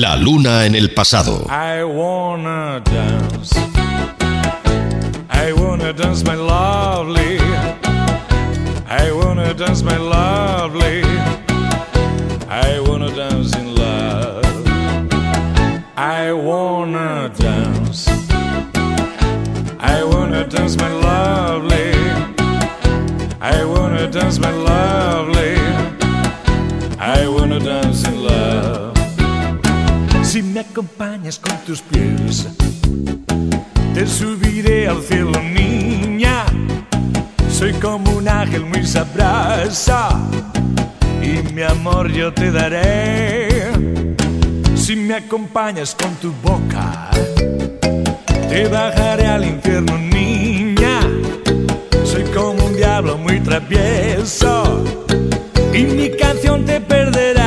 La luna en el pasado. I wanna dance. I wanna dance, my lovely. I wanna dance, my lovely. I wanna dance in love. I wanna dance. I wanna dance, my lovely. I wanna dance, my lovely. Me acompañas con tus pies, te subiré al cielo, niña. Soy como un ángel muy sabroso y mi amor yo te daré. Si me acompañas con tu boca, te bajaré al infierno, niña. Soy como un diablo muy travieso y mi canción te perderá.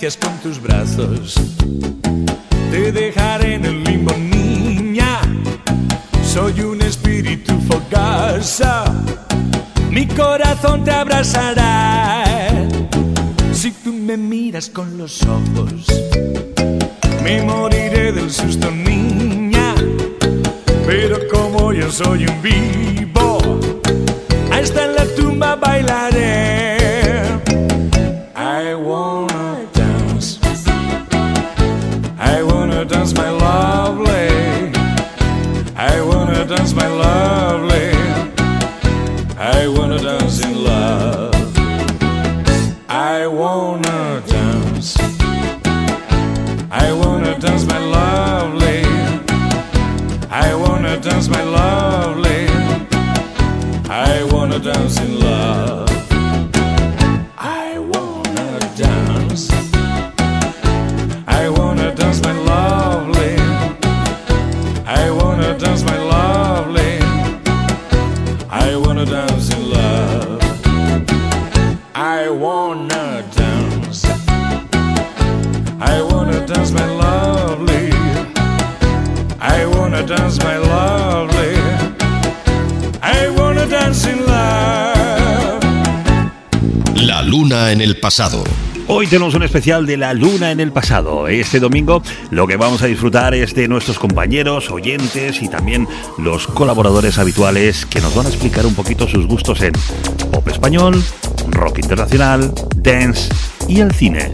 Con tus brazos, te dejaré en el limbo, niña. Soy un espíritu fogoso, mi corazón te abrazará. Si tú me miras con los ojos, me moriré del susto, niña. Pero como yo soy un vivo, hasta en la tumba bailaré. Pasado. Hoy tenemos un especial de la luna en el pasado. Este domingo lo que vamos a disfrutar es de nuestros compañeros, oyentes y también los colaboradores habituales que nos van a explicar un poquito sus gustos en pop español, rock internacional, dance y el cine.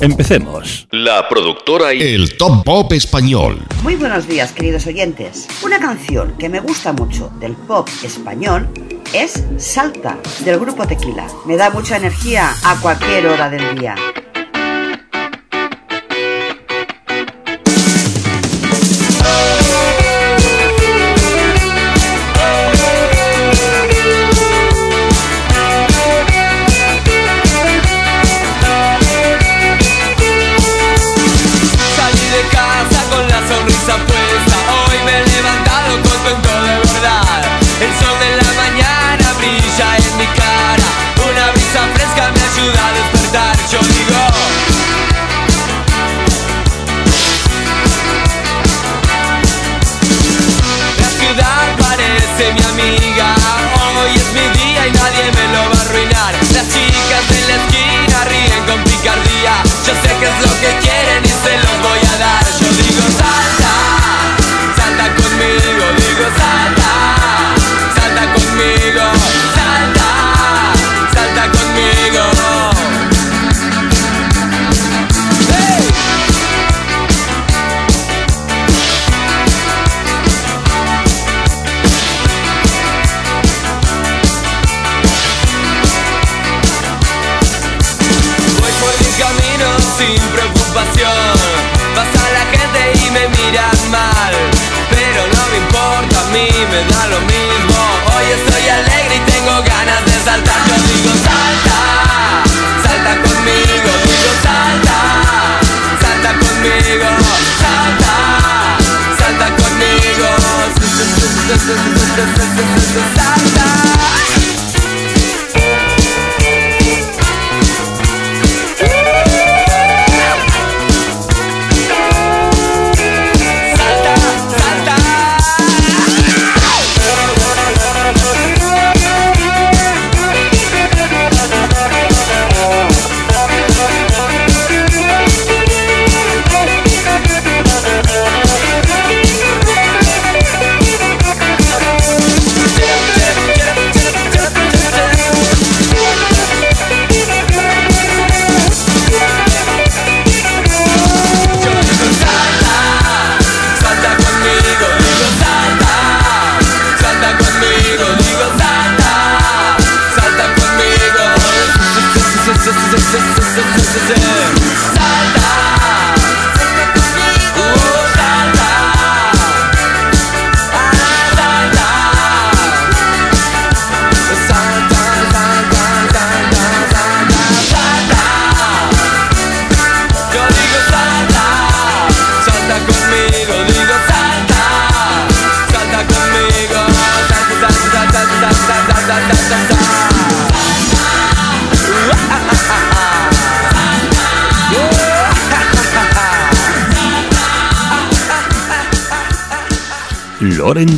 Empecemos. La productora y el top pop español. Muy buenos días, queridos oyentes. Una canción que me gusta mucho del pop español es Salta, del grupo Tequila. Me da mucha energía a cualquier hora del día.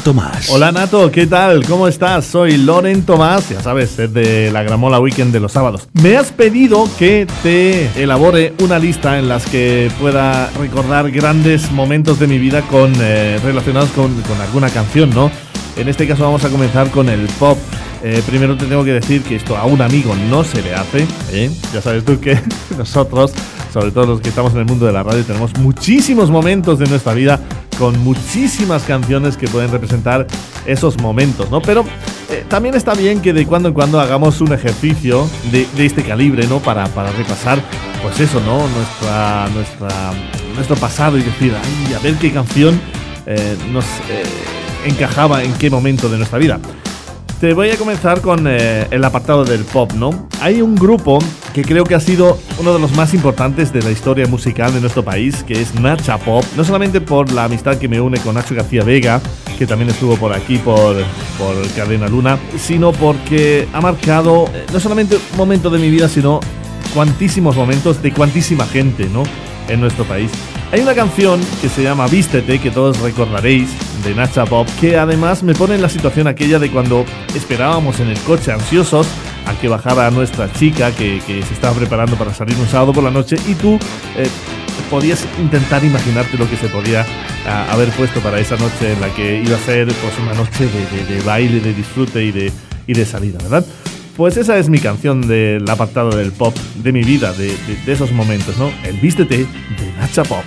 Tomás. Hola Nato, ¿qué tal? ¿Cómo estás? Soy Loren Tomás, ya sabes, es de la Gramola Weekend de los sábados. Me has pedido que te elabore una lista en las que pueda recordar grandes momentos de mi vida con eh, relacionados con, alguna canción, ¿no? En este caso vamos a comenzar con el pop. Eh, primero te tengo que decir que esto a un amigo no se le hace. ¿eh? Ya sabes tú que nosotros, sobre todo los que estamos en el mundo de la radio, tenemos muchísimos momentos de nuestra vida con muchísimas canciones que pueden representar esos momentos, ¿no? Pero eh, también está bien que de cuando en cuando hagamos un ejercicio de, este calibre, ¿no? Para, para repasar, pues eso, ¿no? Nuestra, nuestra, nuestro pasado y decir, ay, a ver qué canción eh, nos eh, encajaba en qué momento de nuestra vida. Te voy a comenzar con eh, el apartado del pop, ¿no? Hay un grupo que creo que ha sido uno de los más importantes de la historia musical de nuestro país, que es Nacha Pop. No solamente por la amistad que me une con Nacho García Vega, que también estuvo por aquí, por, por Cadena Luna, sino porque ha marcado eh, no solamente un momento de mi vida, sino cuantísimos momentos de cuantísima gente, ¿no? En nuestro país. Hay una canción que se llama Vístete, que todos recordaréis, de Nacha Pop, que además me pone en la situación aquella de cuando esperábamos en el coche ansiosos a que bajara nuestra chica que, que se estaba preparando para salir un sábado por la noche y tú eh, podías intentar imaginarte lo que se podía ah, haber puesto para esa noche en la que iba a ser pues, una noche de, de- de baile, de disfrute y de, y de salida, ¿verdad? Pues esa es mi canción del apartado del pop de mi vida, de, esos momentos, ¿no? El Vístete de Nacha Pop.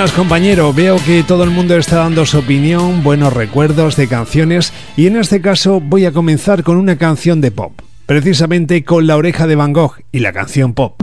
buenas compañero, veo que todo el mundo está dando su opinión, buenos recuerdos de canciones y en este caso voy a comenzar con una canción de pop, precisamente con La oreja de Van Gogh y la canción pop.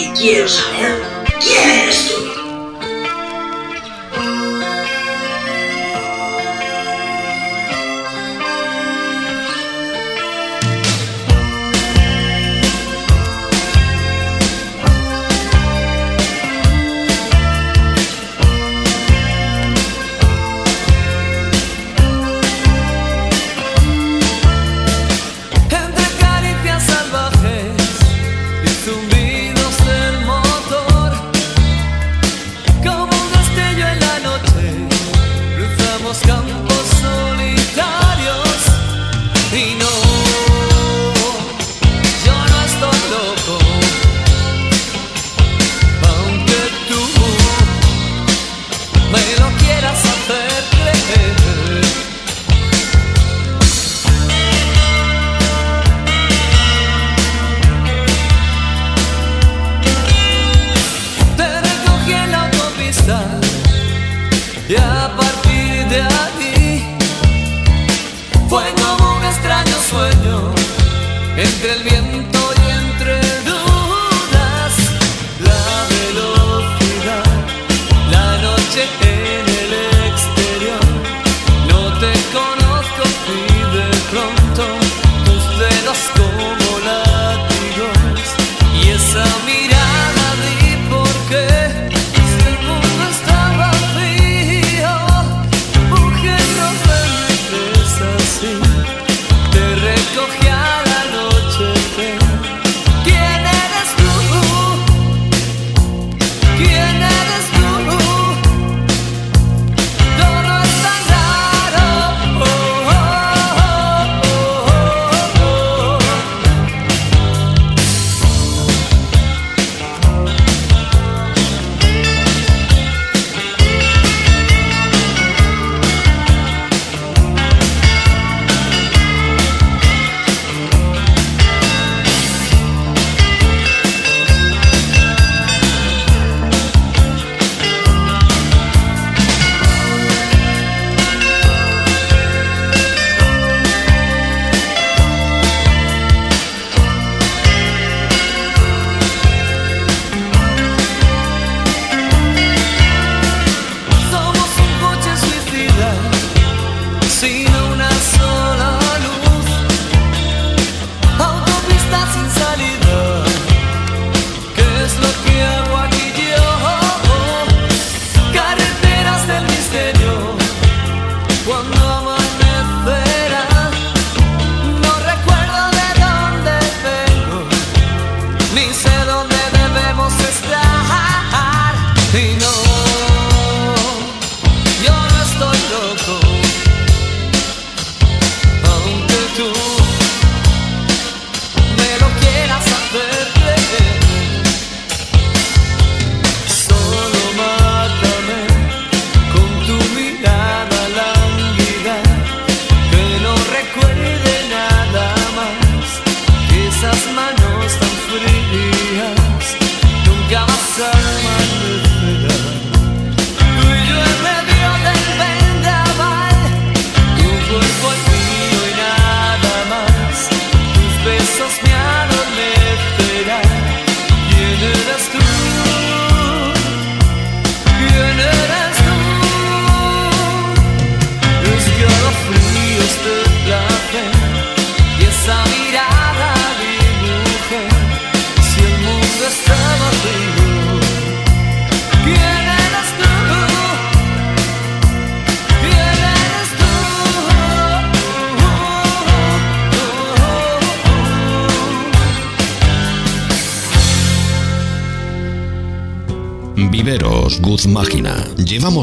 y quiero saber quién eres tú.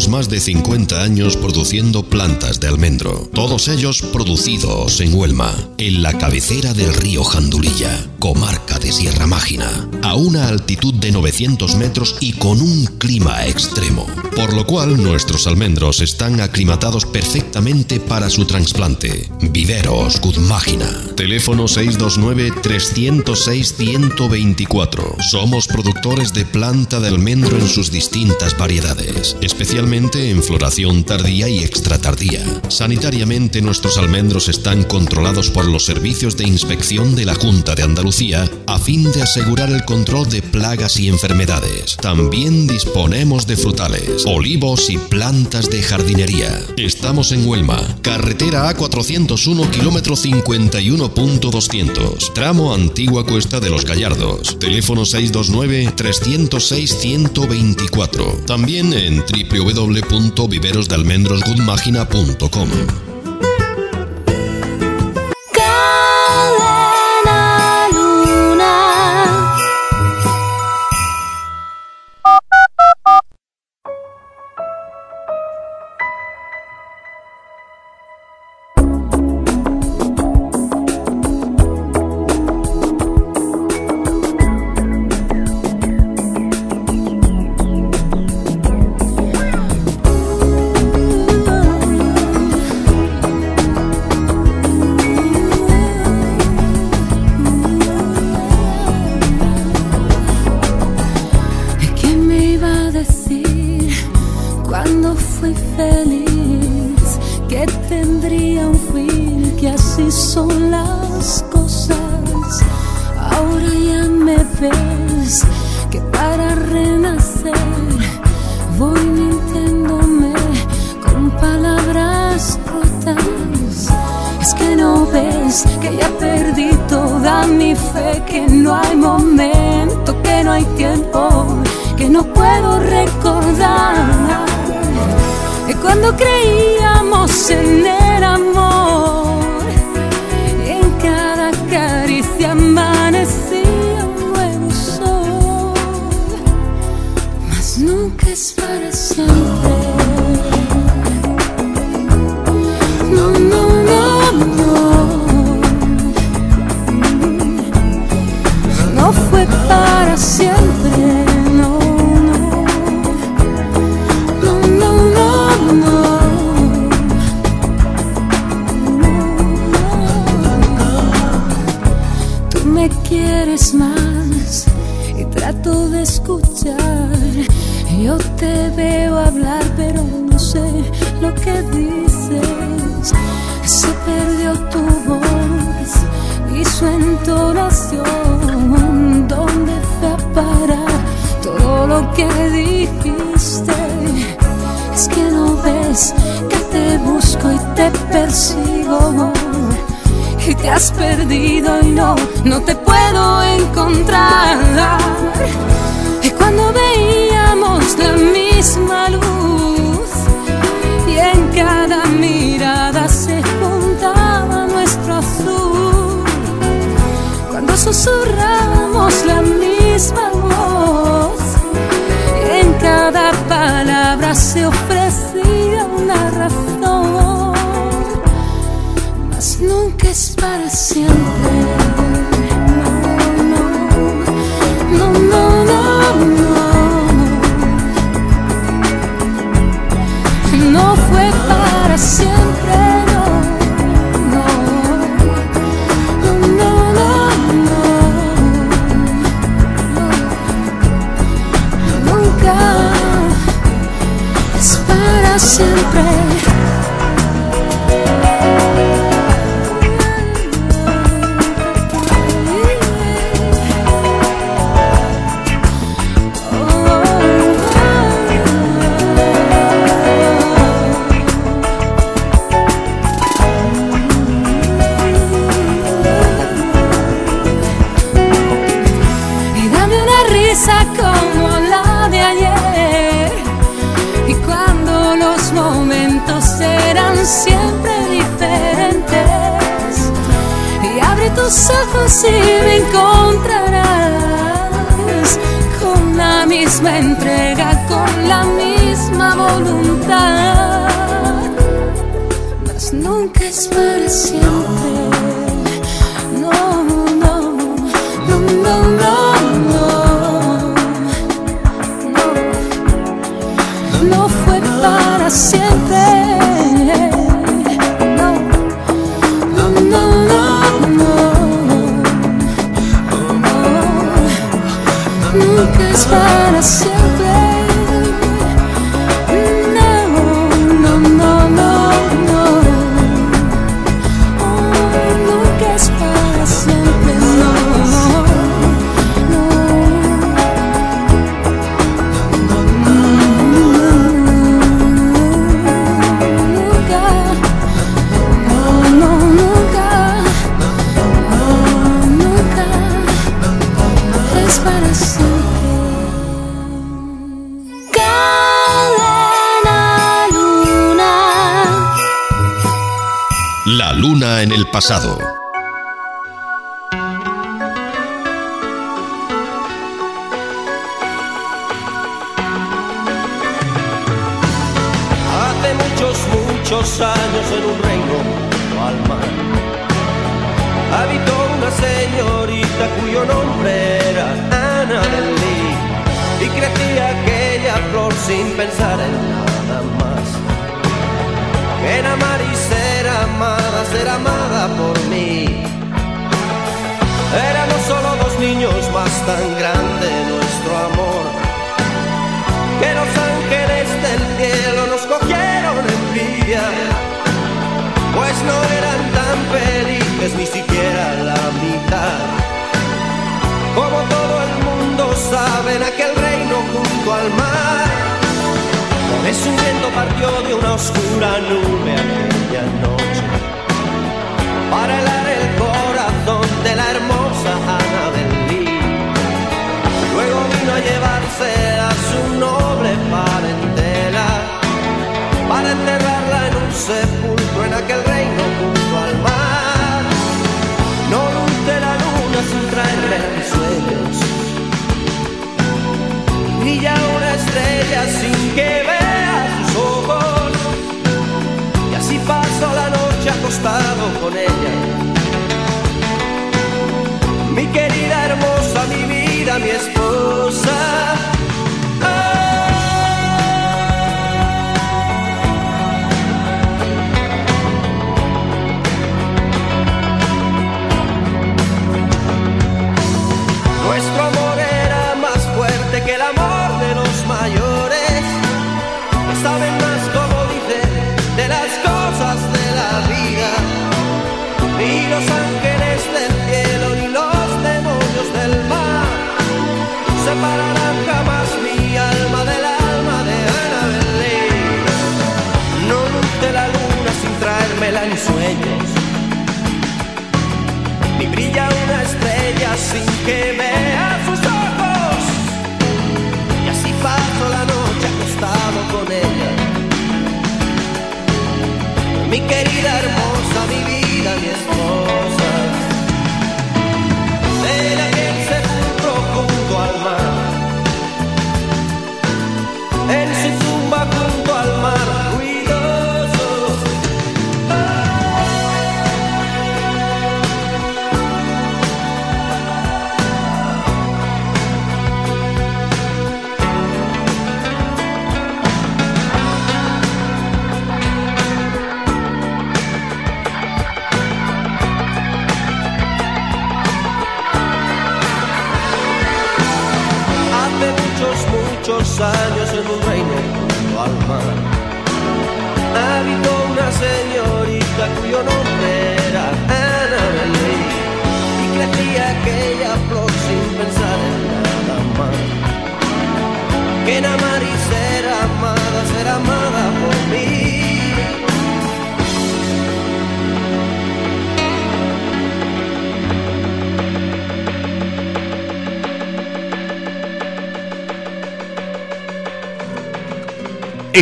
Más de 50 años produciendo plantas de almendro, todos ellos producidos en Huelma, en la cabecera del río Jandulilla, comarca de Sierra Mágina, a una altitud de 900 metros y con un clima extremo, por lo cual nuestros almendros están aclimatados perfectamente para su trasplante. Viveros Guzmágina. Teléfono 629-306-124. Somos productores de planta de almendro en sus distintas variedades, especialmente en floración tardía y extratardía. Sanitariamente nuestros almendros están controlados por los servicios de inspección de la Junta de Andalucía a fin de asegurar el control de plagas y enfermedades. También disponemos de frutales, olivos y plantas de jardinería. Estamos en Huelma, carretera A401, kilómetro 51.200, tramo Antigua Cuesta de los Gallardos. Teléfono 629-306-124. También en www.viverosdealmendrosgoodmagina.com. que te busco y te persigo y te has perdido y no, no te puedo encontrar. Y cuando veíamos la misma luz y en cada mirada se juntaba nuestro azul, cuando susurramos la misma voz y en cada palabra se ofrecía una razón mas nunca es para siempre. Siempre. así me encontrarás con la misma entrega, con la misma voluntad, mas nunca es para siempre. Es pasado.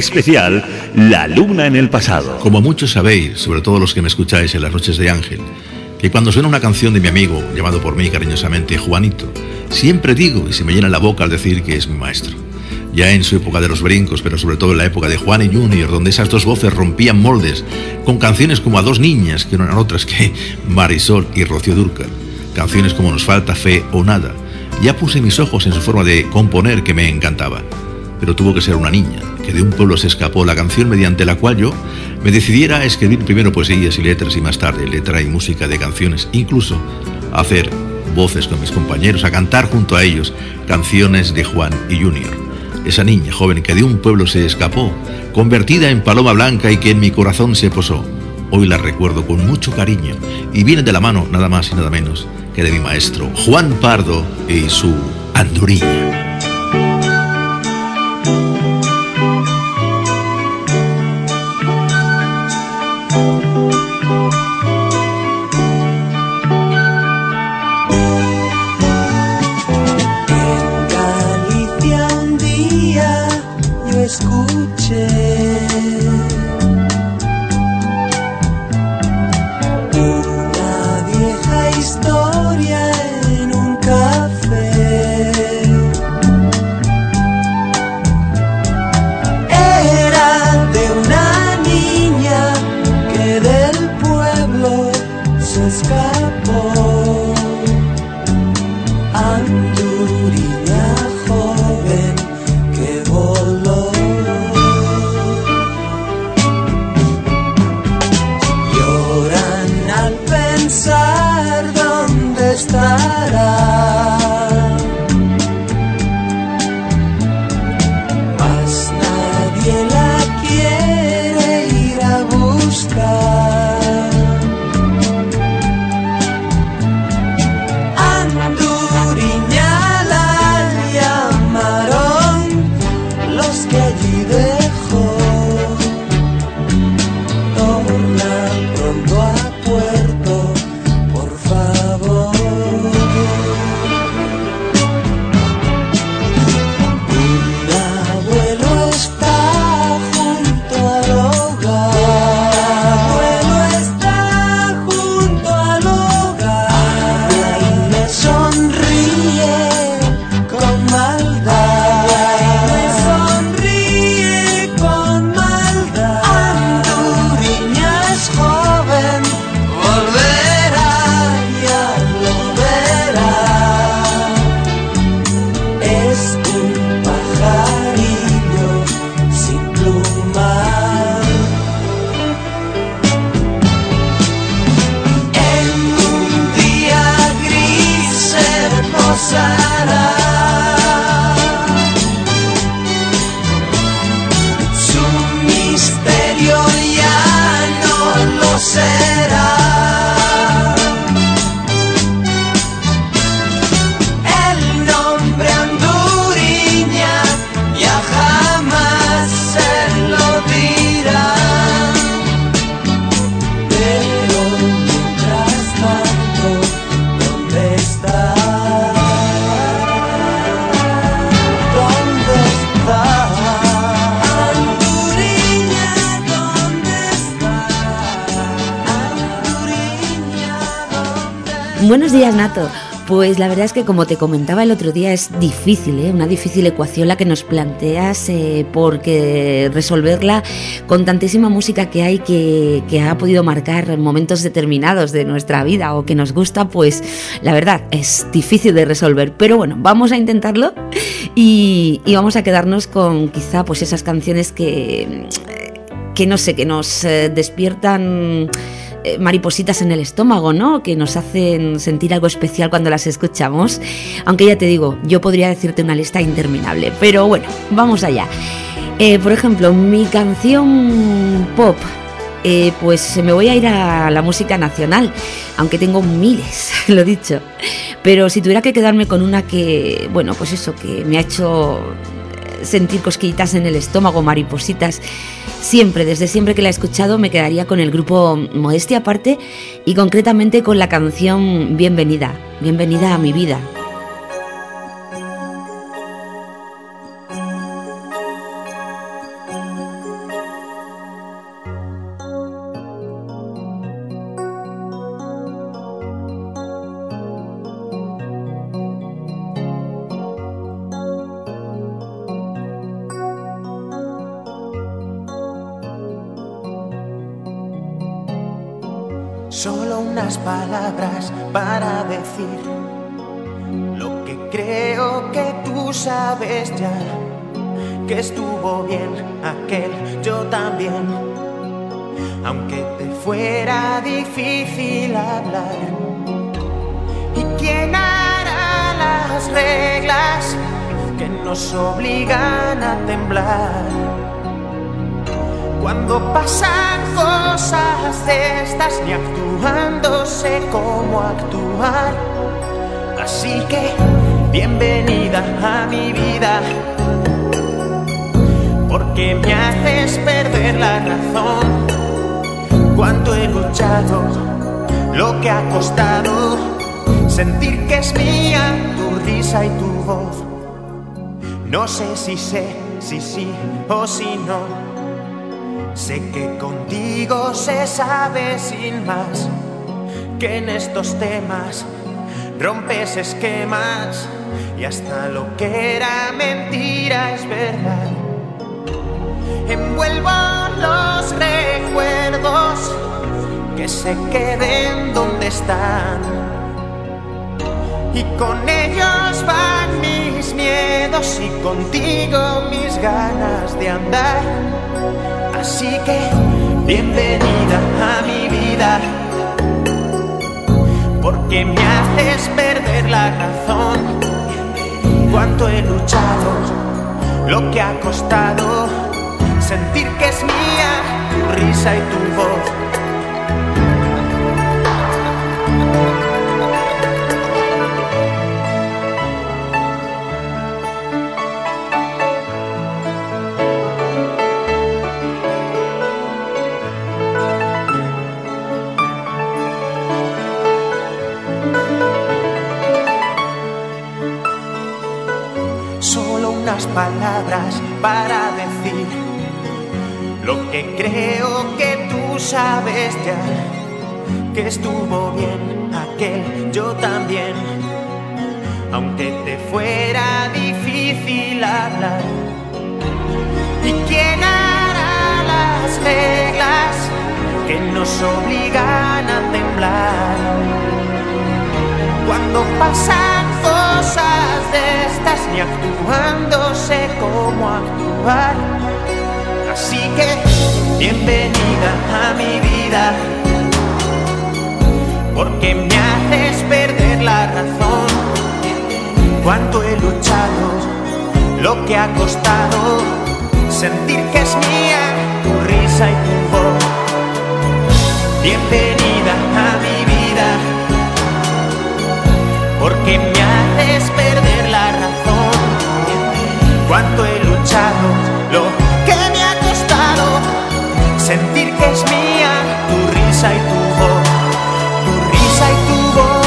Especial La Luna en el pasado. Como muchos sabéis, sobre todo los que me escucháis en las noches de Ángel, que cuando suena una canción de mi amigo, llamado por mí cariñosamente Juanito, siempre digo y se me llena la boca al decir que es mi maestro. ya en su época de los brincos, pero sobre todo en la época de Juan y Junior, donde esas dos voces rompían moldes, con canciones como A dos niñas, que no eran otras que Marisol y Rocío Durcal, canciones como Nos falta fe o nada. Ya puse mis ojos en su forma de componer que me encantaba, pero tuvo que ser una niña, que de un pueblo se escapó la canción mediante la cual yo me decidiera a escribir primero poesías y letras y más tarde letra y música de canciones, incluso a hacer voces con mis compañeros, a cantar junto a ellos canciones de Juan y Junior esa niña joven que de un pueblo se escapó, convertida en paloma blanca y que en mi corazón se posó. Hoy la recuerdo con mucho cariño y viene de la mano nada más y nada menos que de mi maestro Juan Pardo y su andurilla. Que como te comentaba el otro día es difícil, ¿eh? una difícil ecuación la que nos planteas eh, porque resolverla con tantísima música que hay que, ha podido marcar momentos determinados de nuestra vida o que nos gusta, pues la verdad es difícil de resolver. Pero bueno, vamos a intentarlo y, vamos a quedarnos con quizá pues esas canciones que, que no sé, que nos eh, despiertan eh, maripositas en el estómago, ¿no? Que nos hacen sentir algo especial cuando las escuchamos. Aunque ya te digo, yo podría decirte una lista interminable. Pero bueno, vamos allá. Eh, por ejemplo, mi canción pop eh, pues me voy a ir a la música nacional, aunque tengo miles, lo dicho. Pero si tuviera que quedarme con una que, bueno, pues eso, que me ha hecho sentir cosquillitas en el estómago, maripositas. Siempre, desde siempre que la he escuchado, me quedaría con el grupo Modestia Aparte y concretamente con la canción Bienvenida, Bienvenida a mi vida. Ni actuando sé cómo actuar. Así que, bienvenida a mi vida, porque me haces perder la razón. Cuánto he luchado, lo que ha costado, sentir que es mía tu risa y tu voz. No sé si sé, si sí o si no. Sé que contigo se sabe sin más que en estos temas rompes esquemas y hasta lo que era mentira es verdad. Envuelvo los recuerdos que se queden donde están y con ellos van mis miedos y contigo mis ganas de andar. Así que bienvenida a mi vida, porque me haces perder la razón. Cuánto he luchado, lo que ha costado, sentir que es mía tu risa y tu voz. Para decir lo que creo que tú sabes ya, que estuvo bien aquel, yo también, aunque te fuera difícil hablar. ¿Y quién hará las reglas que nos obligan a temblar? Cuando pasan cosas de estas, ni actuando sé cómo actuar. Así que, bienvenida a mi vida, porque me haces perder la razón. Cuánto he luchado, lo que ha costado, sentir que es mía tu risa y tu voz. Bienvenida Cuánto he luchado, lo que me ha costado, sentir que es mía tu risa y tu voz, tu risa y tu voz.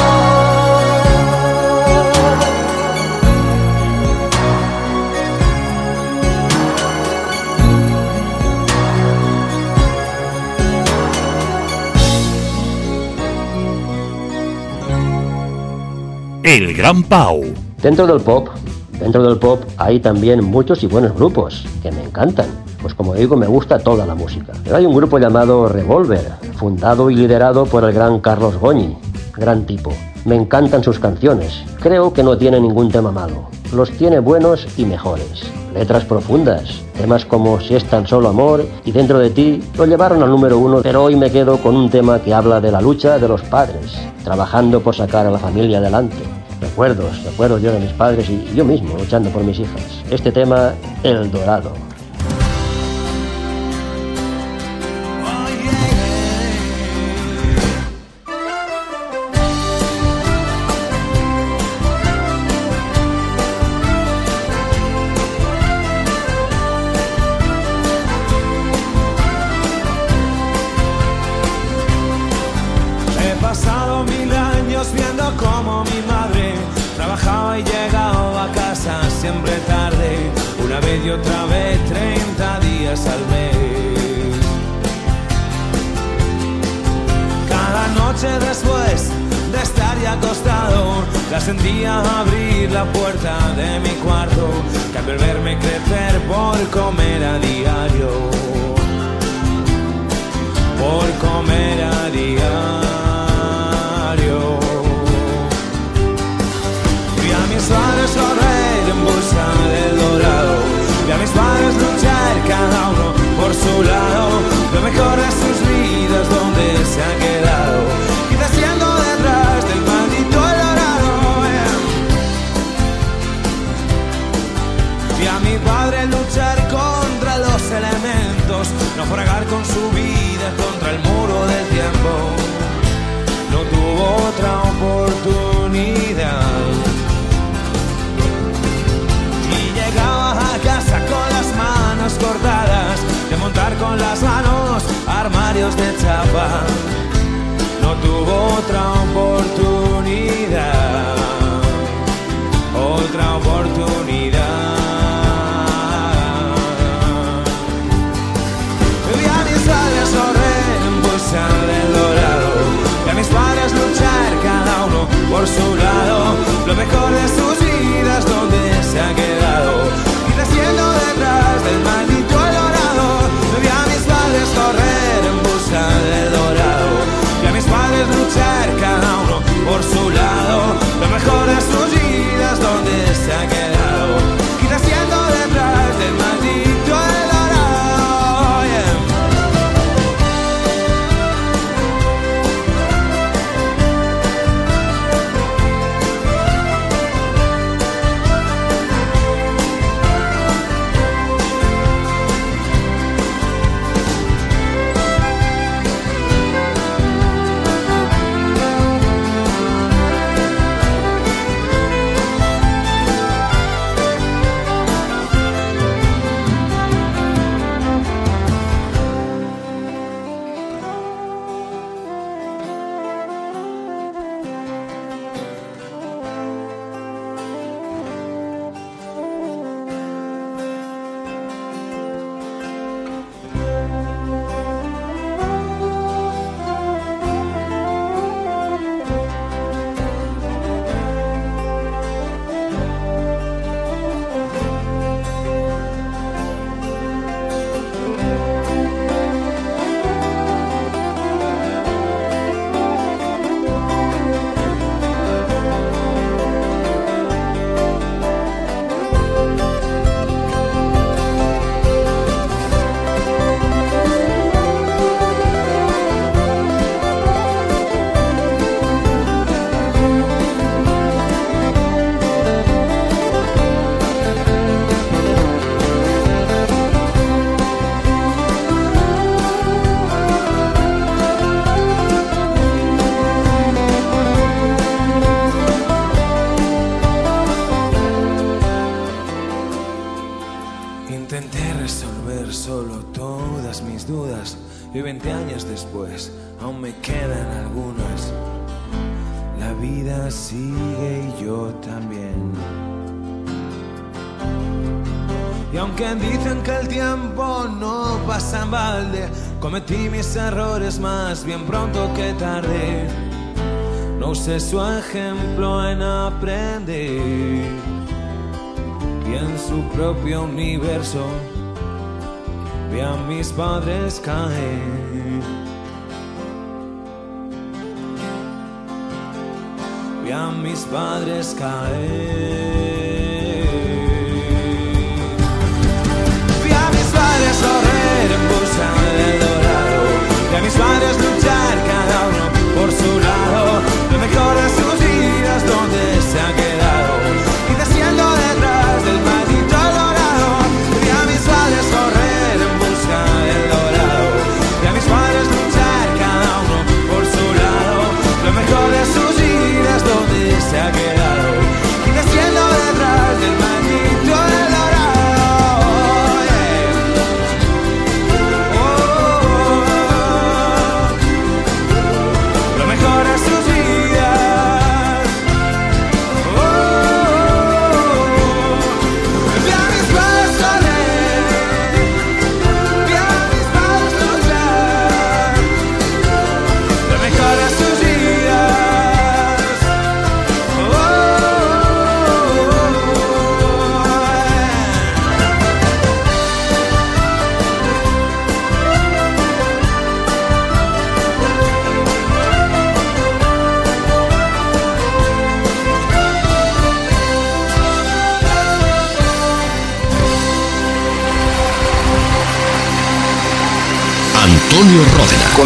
El Gran Pau. Dentro del pop, dentro del pop hay también muchos y buenos grupos que me encantan. Pues como digo, me gusta toda la música. Pero hay un grupo llamado Revolver, fundado y liderado por el gran Carlos Goñi, gran tipo. Me encantan sus canciones. Creo que no tiene ningún tema malo. Los tiene buenos y mejores. Letras profundas. Temas como Si es tan solo amor y Dentro de ti lo llevaron al número uno, pero hoy me quedo con un tema que habla de la lucha de los padres, trabajando por sacar a la familia adelante. Recuerdos, recuerdos yo de mis padres y yo mismo luchando por mis hijas. Este tema, El Dorado.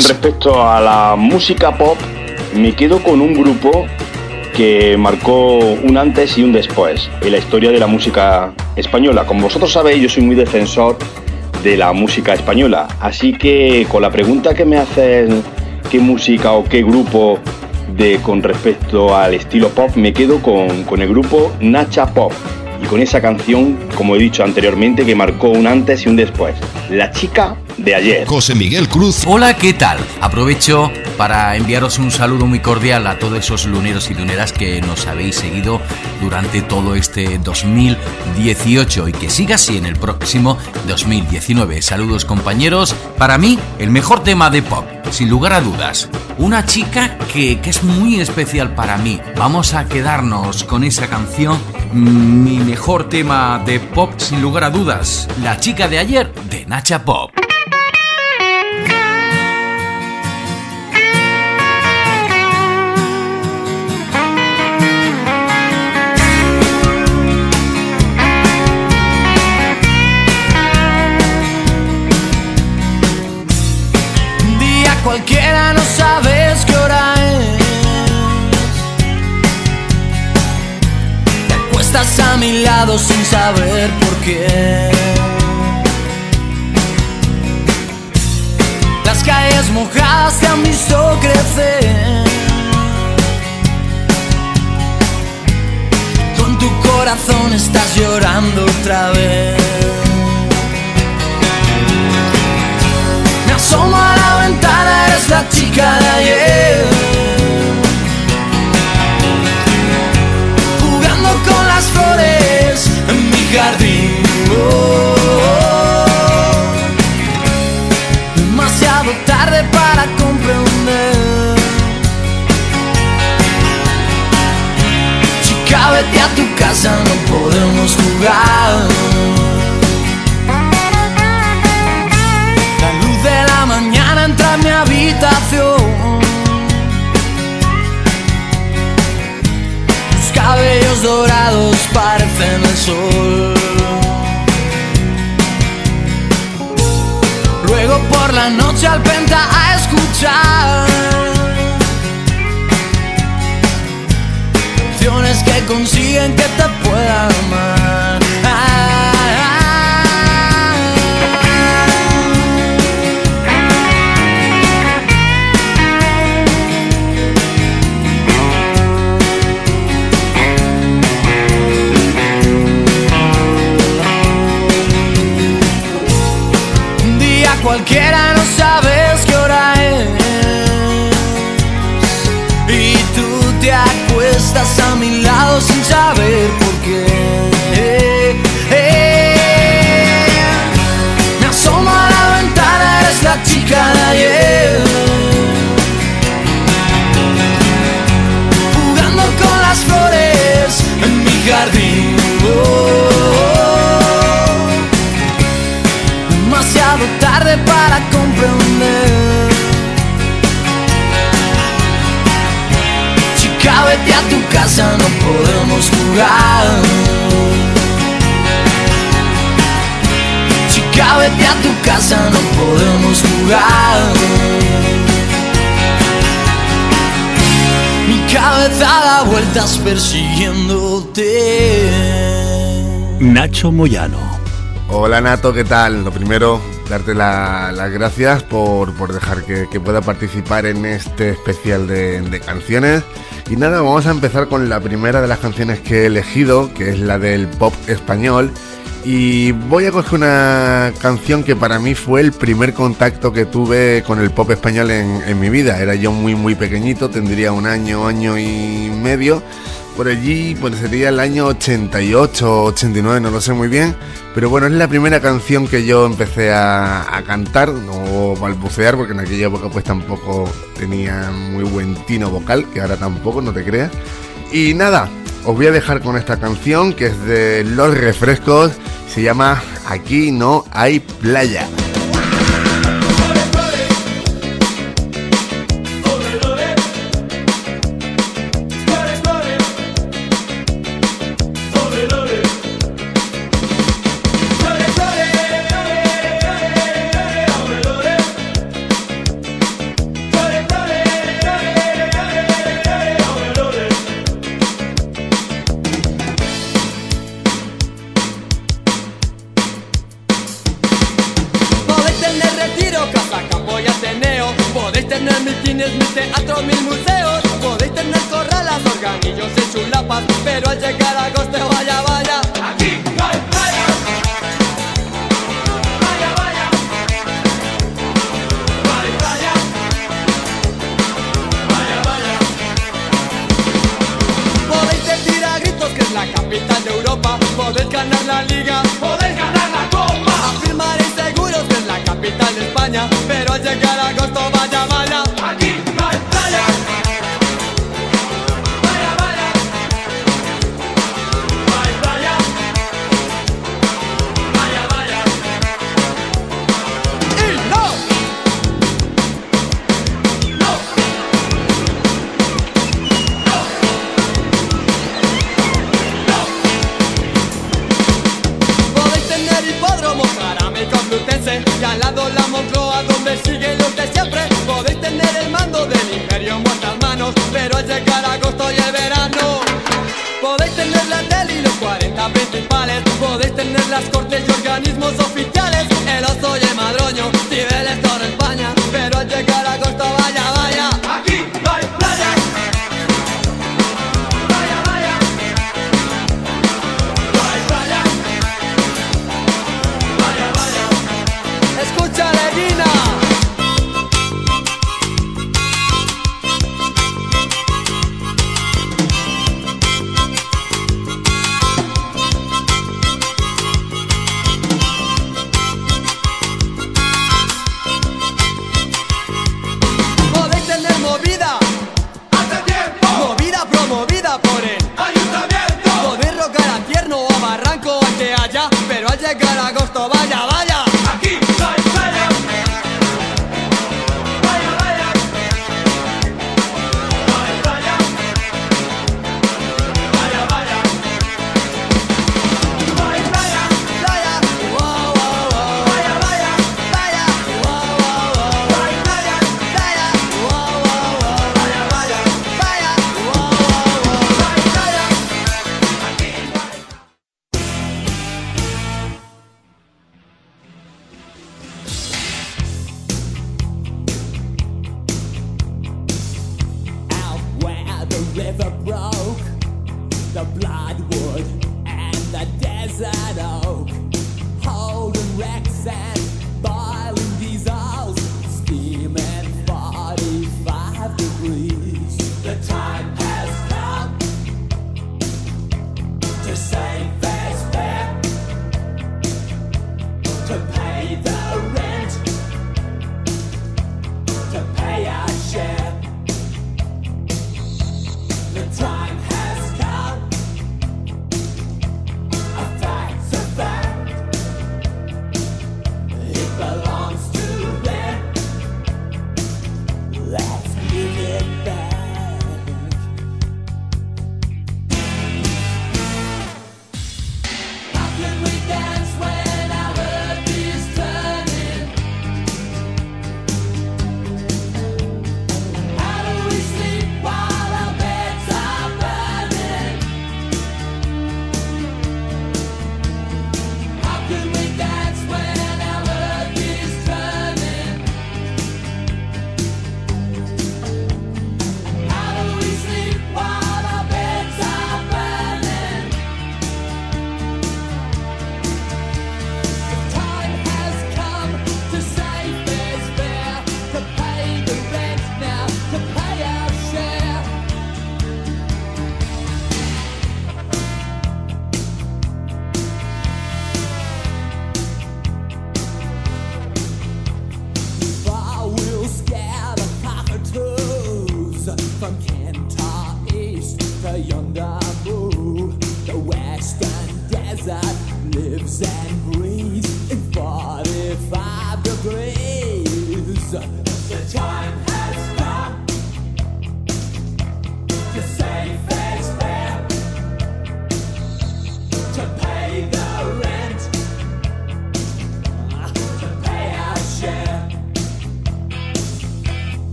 Con respecto a la música pop, me quedo con un grupo que marcó un antes y un después en la historia de la música española. Como vosotros sabéis, yo soy muy defensor de la música española, así que con la pregunta que me hacen qué música o qué grupo de con respecto al estilo pop, me quedo con, con el grupo Nacha Pop y con esa canción, como he dicho anteriormente, que marcó un antes y un después. La chica de ayer. José Miguel Cruz. Hola, ¿qué tal? Aprovecho para enviaros un saludo muy cordial a todos esos luneros y luneras que nos habéis seguido durante todo este 2018 y que siga así en el próximo 2019. Saludos compañeros. Para mí, el mejor tema de pop, sin lugar a dudas. Una chica que, que es muy especial para mí. Vamos a quedarnos con esa canción mi mejor tema de pop sin lugar a dudas, La chica de ayer de Nacha Pop. Sabes qué hora es. Te acuestas a mi lado sin saber por qué. Las calles mojadas te han visto crecer. Con tu corazón estás llorando otra vez. Asomo a la ventana, eres la chica de ayer. Jugando con las flores en mi jardín. Oh, Demasiado tarde para comprender. Chica, vete a tu casa, no podemos jugar. Habitación. Tus cabellos dorados parecen el sol. Luego por la noche al penta a escuchar canciones que consiguen que te pueda amar. Cualquiera no sabes qué hora es. Y tú te acuestas a mi lado sin saber por qué. Me asomo a la ventana, eres la chica de ayer. Jugando con las flores en mi jardín. Oh, tarde para comprender. Chica, vete a tu casa, no podemos jugar. Chica, vete a tu casa, no podemos jugar. Mi cabeza da vueltas persiguiéndote. Nacho Moyano. Hola Nato, ¿qué tal? Lo primero, darte la- las gracias por, por dejar que, pueda participar en este especial de, de canciones. Y nada, vamos a empezar con la primera de las canciones que he elegido, que es la del pop español. Y voy a coger una canción que para mí fue el primer contacto que tuve con el pop español en, en mi vida. Era yo muy muy pequeñito, tendría un año, año y medio. Por allí pues sería el año 88, 89, no lo sé muy bien. Pero bueno, es la primera canción que yo empecé a, cantar o balbucear, porque en aquella época pues tampoco tenía muy buen tino vocal, que ahora tampoco, no te creas. Y nada, os voy a dejar con esta canción que es de Los Refrescos, se llama Aquí no hay playa.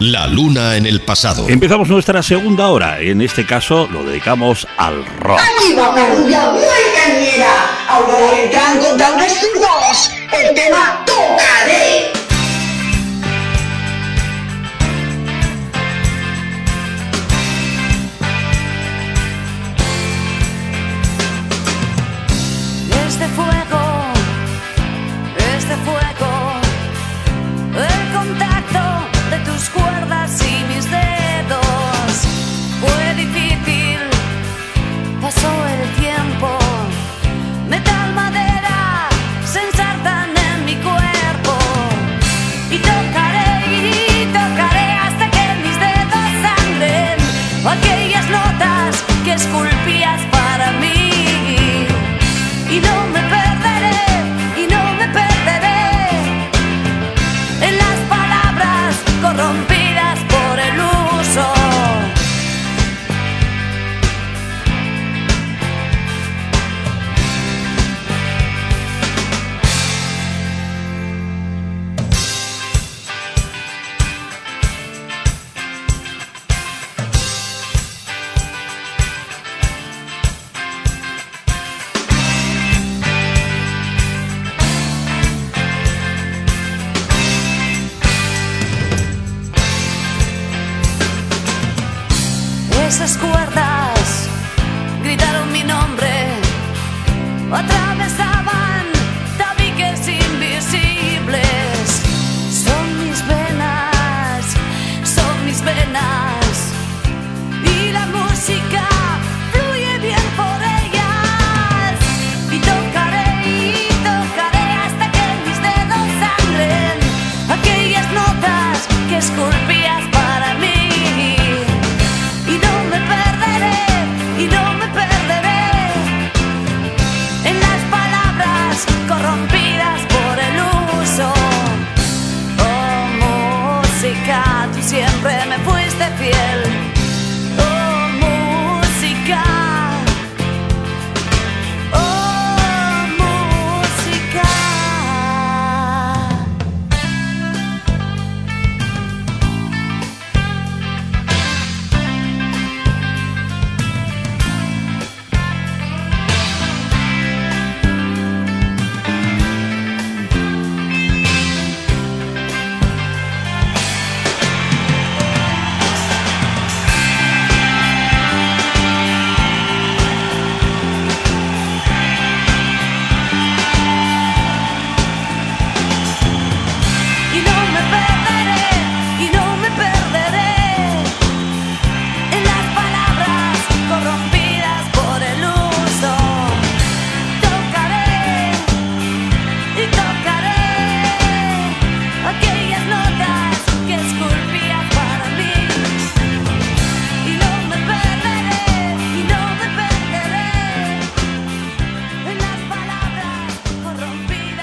La luna en el pasado. Empezamos nuestra segunda hora. En este caso lo dedicamos al rock. Aquí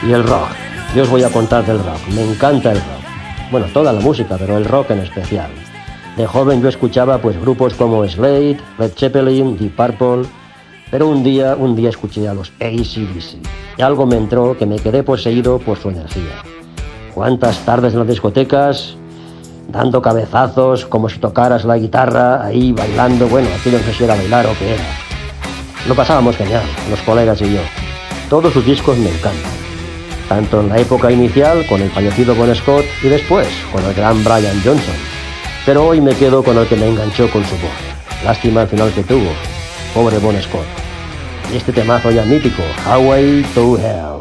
Y el rock. Yo os voy a contar del rock. Me encanta el rock. Bueno, toda la música, pero el rock en especial. De joven yo escuchaba pues grupos como Slade, Led Zeppelin, Deep Purple, pero un día, un día escuché a los AC/DC y algo me entró que me quedé poseído por su energía. Cuántas tardes en las discotecas, dando cabezazos como si tocaras la guitarra, ahí bailando, bueno, aquello no sé si era bailar o qué era. Lo pasábamos genial, los colegas y yo. Todos sus discos me encantan tanto en la época inicial con el fallecido Bon Scott y después con el gran Brian Johnson. Pero hoy me quedo con el que me enganchó con su voz. Lástima el final que tuvo. Pobre Bon Scott. Y este temazo ya mítico, Highway to Hell.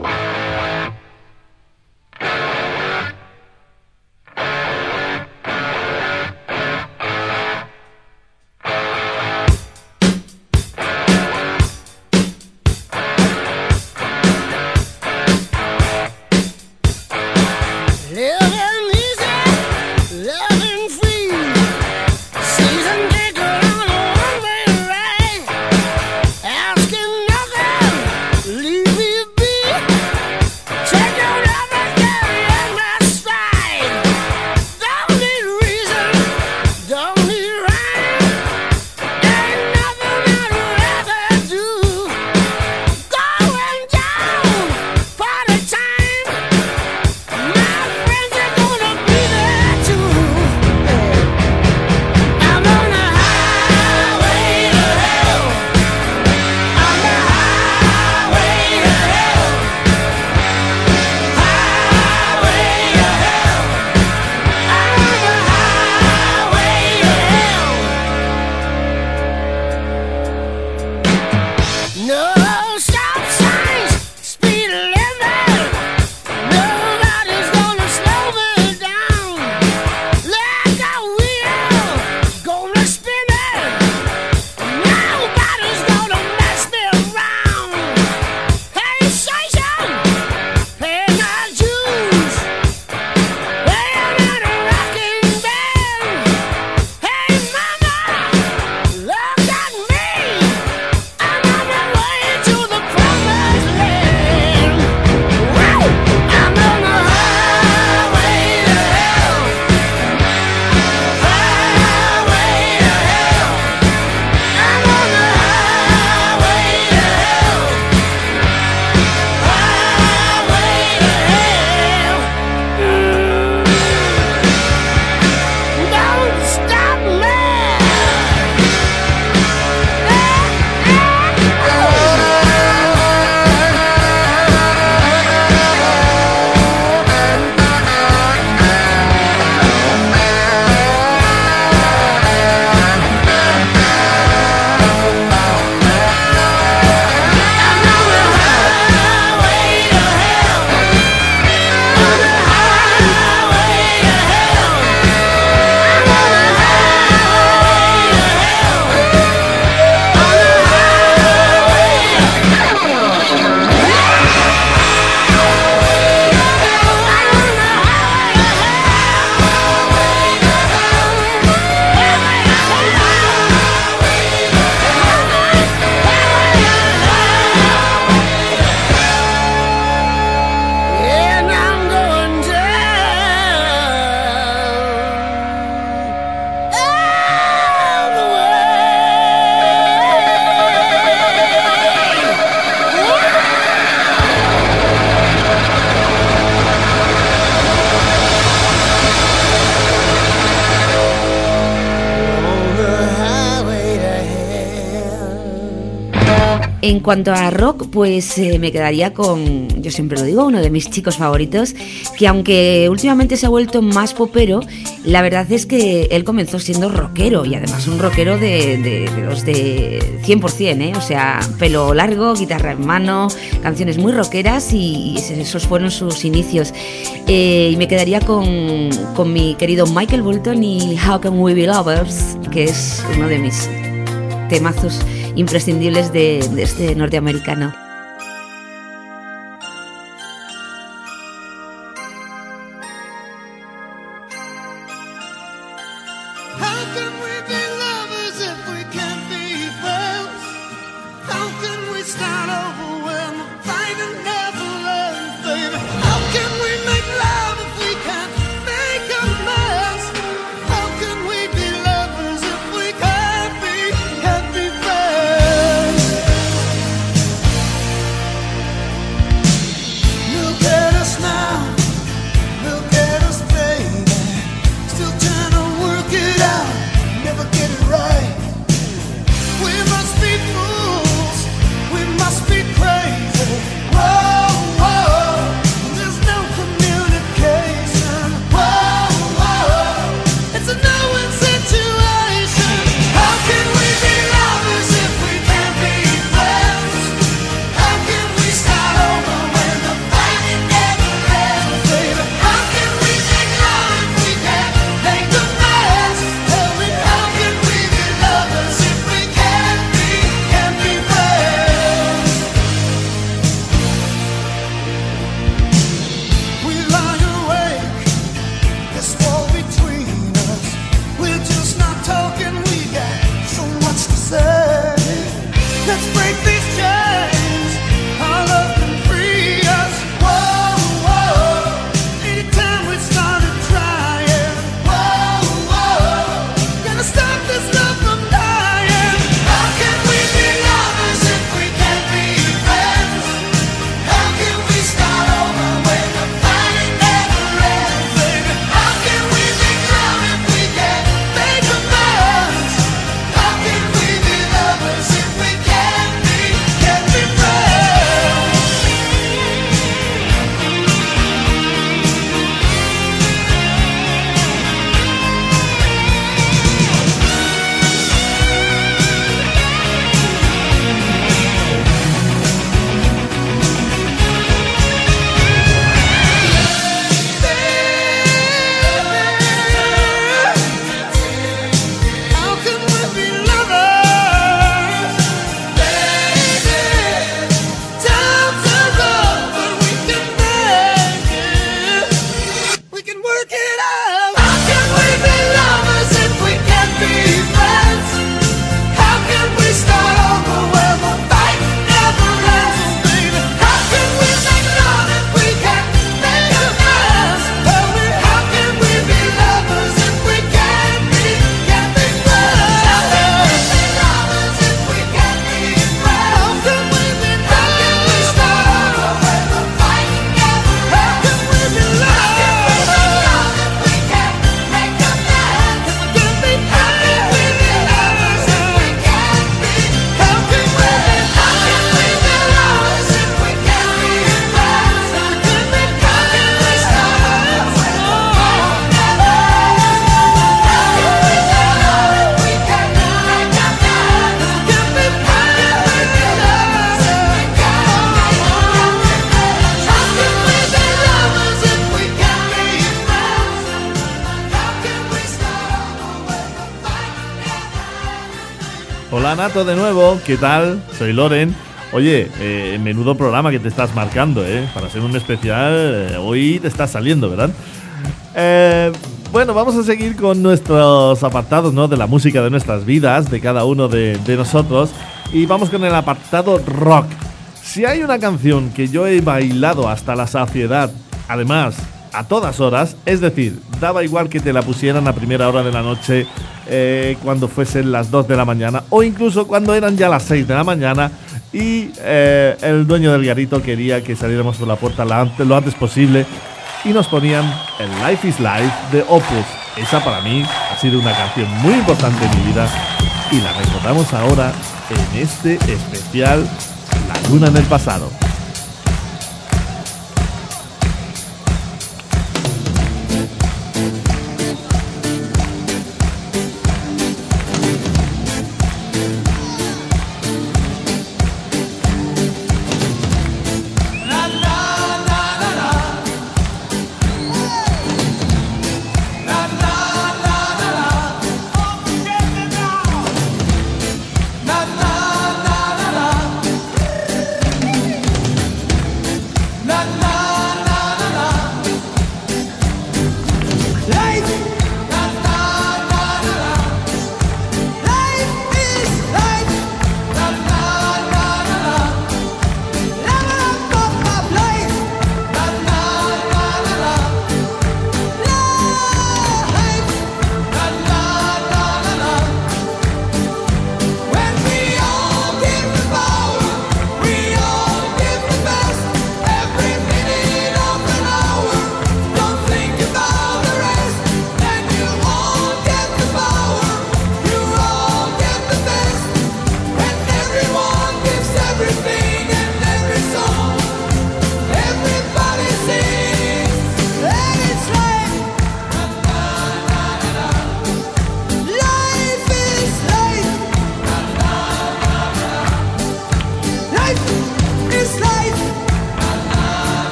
Cuanto a rock, pues eh, me quedaría con, yo siempre lo digo, uno de mis chicos favoritos, que aunque últimamente se ha vuelto más popero, la verdad es que él comenzó siendo rockero y además un rockero de, los de 100%, ¿eh? o sea, pelo largo, guitarra en mano, canciones muy rockeras y esos fueron sus inicios. Eh, y me quedaría con, con mi querido Michael Bolton y How Can We Be Lovers, que es uno de mis temazos imprescindibles de, este norteamericano. De nuevo, ¿qué tal? Soy Loren. Oye, eh, menudo programa que te estás marcando, ¿eh? Para ser un especial, eh, hoy te estás saliendo, ¿verdad? Bueno, vamos a seguir con nuestros apartados, ¿no? De la música de nuestras vidas, de cada uno de nosotros. Y vamos con el apartado rock. Si hay una canción que yo he bailado hasta la saciedad, además, a todas horas, es decir, daba igual que te la pusieran a primera hora de la noche, eh, cuando fuesen las 2 de la mañana, o incluso cuando eran ya las 6 de la mañana y eh, el dueño del garito quería que saliéramos por la puerta la lo antes posible y nos ponían el Life is Life de Opus. Esa para mí ha sido una canción muy importante en mi vida y la recordamos ahora en este especial Luna en el pasado.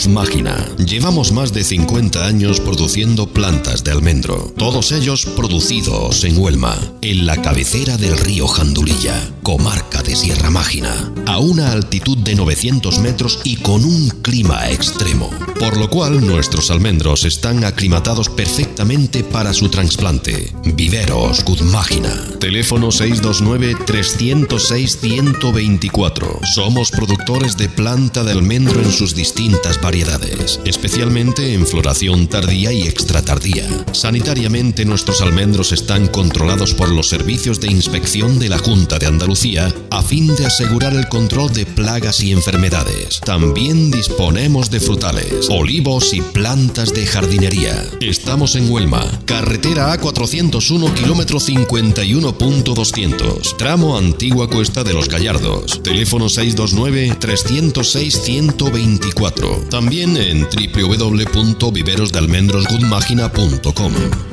Viveros Guzmágina. Llevamos más de 50 años produciendo plantas de almendro, todos ellos producidos en Huelma, en la cabecera del río Jandulilla, comarca de Sierra Mágina, a una altitud de 900 metros y con un clima extremo, por lo cual nuestros almendros están aclimatados perfectamente para su trasplante. Viveros Guzmágina. Teléfono 629-306-124. Somos productores de planta de almendro en sus distintas variedades, especialmente en floración tardía y extratardía. Sanitariamente nuestros almendros están controlados por los servicios de inspección de la Junta de Andalucía a fin de asegurar el control de plagas y enfermedades. También disponemos de frutales, olivos y plantas de jardinería. Estamos en Huelma, carretera A401, kilómetro 51.200, tramo Antigua Cuesta de los Gallardos. Teléfono 629-306-124. También en www.viverosdealmendrosgoodmagina.com.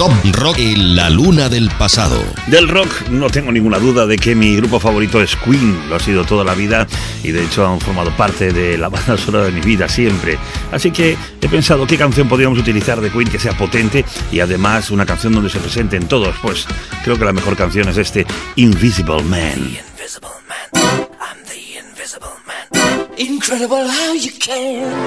Top Rock en la luna del pasado. Del rock no tengo ninguna duda de que mi grupo favorito es Queen, lo ha sido toda la vida y de hecho han formado parte de la banda sonora de mi vida siempre. Así que he pensado qué canción podríamos utilizar de Queen que sea potente y además una canción donde se presenten todos. Pues creo que la mejor canción es este Invisible Man. Invisible man. I'm the invisible man. Incredible how you can.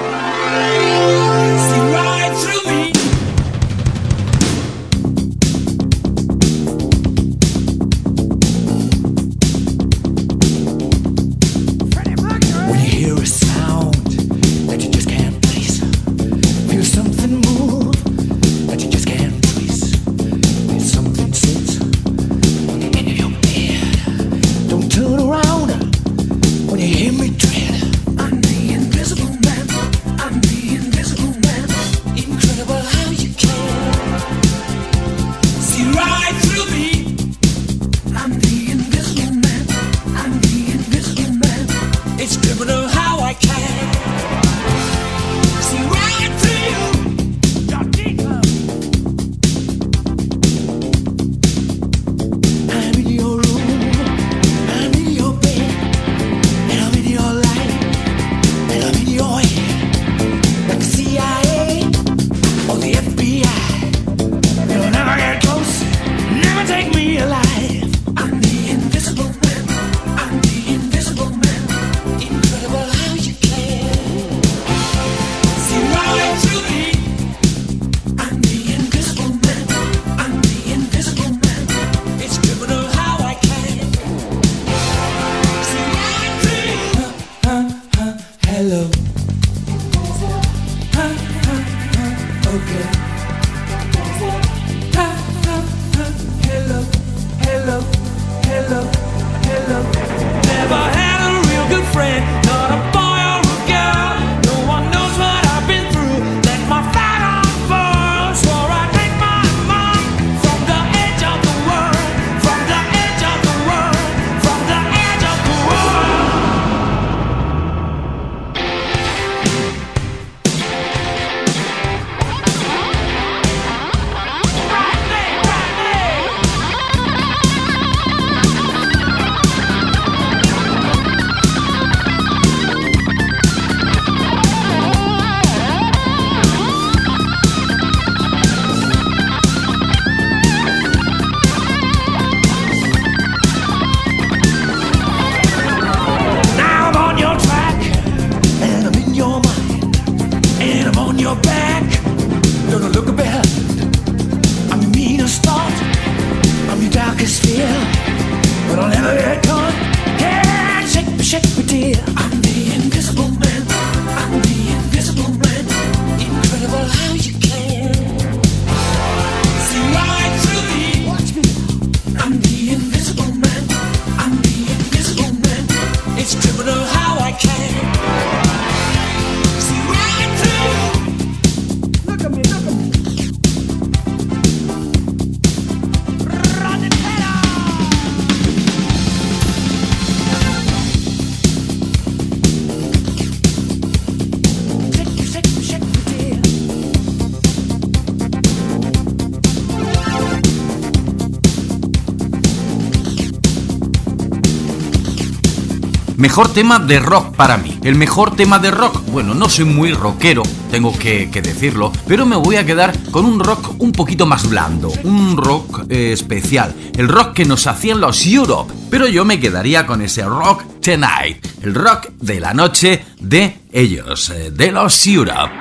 Mejor tema de rock para mí. El mejor tema de rock. Bueno, no soy muy rockero, tengo que, que decirlo, pero me voy a quedar con un rock un poquito más blando, un rock eh, especial, el rock que nos hacían los Europe. Pero yo me quedaría con ese rock tonight, el rock de la noche de ellos, eh, de los Europe.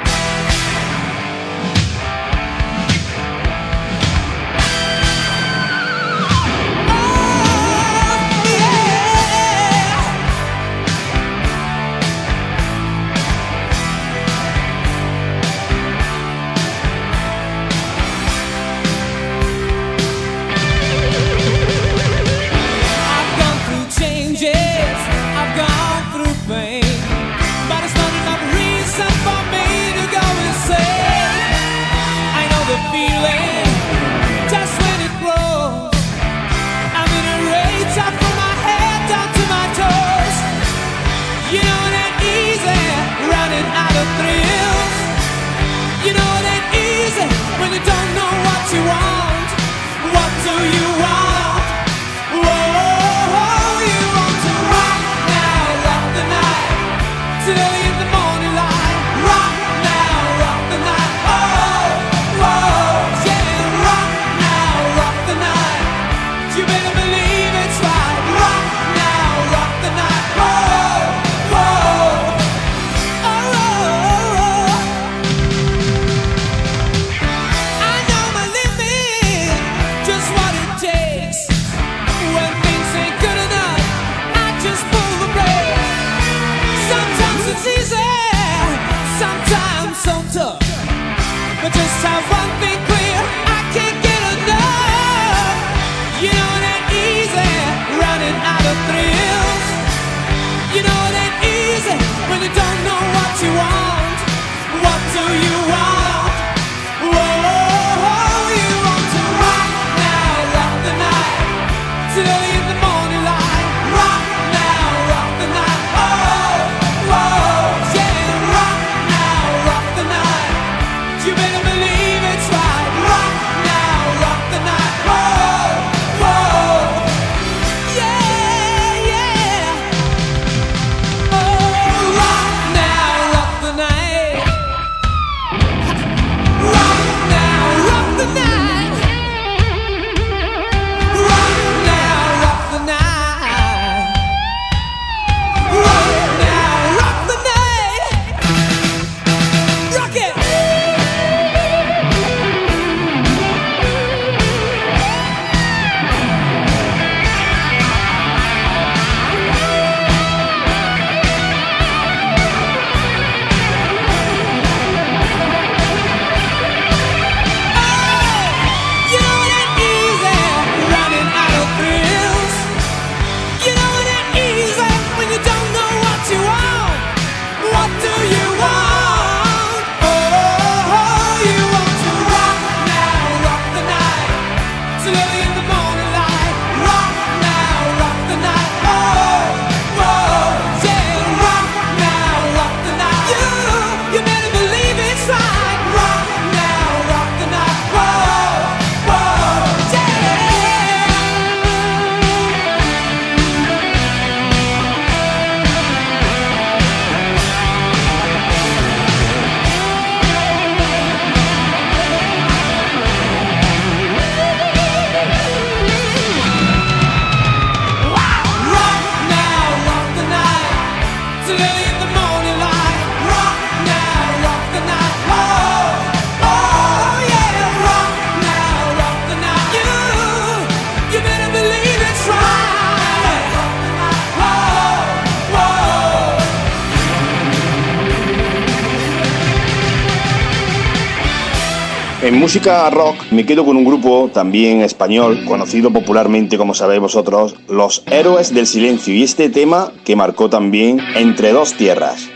En música rock me quedo con un grupo también español, conocido popularmente como sabéis vosotros, Los Héroes del Silencio, y este tema que marcó también Entre dos Tierras.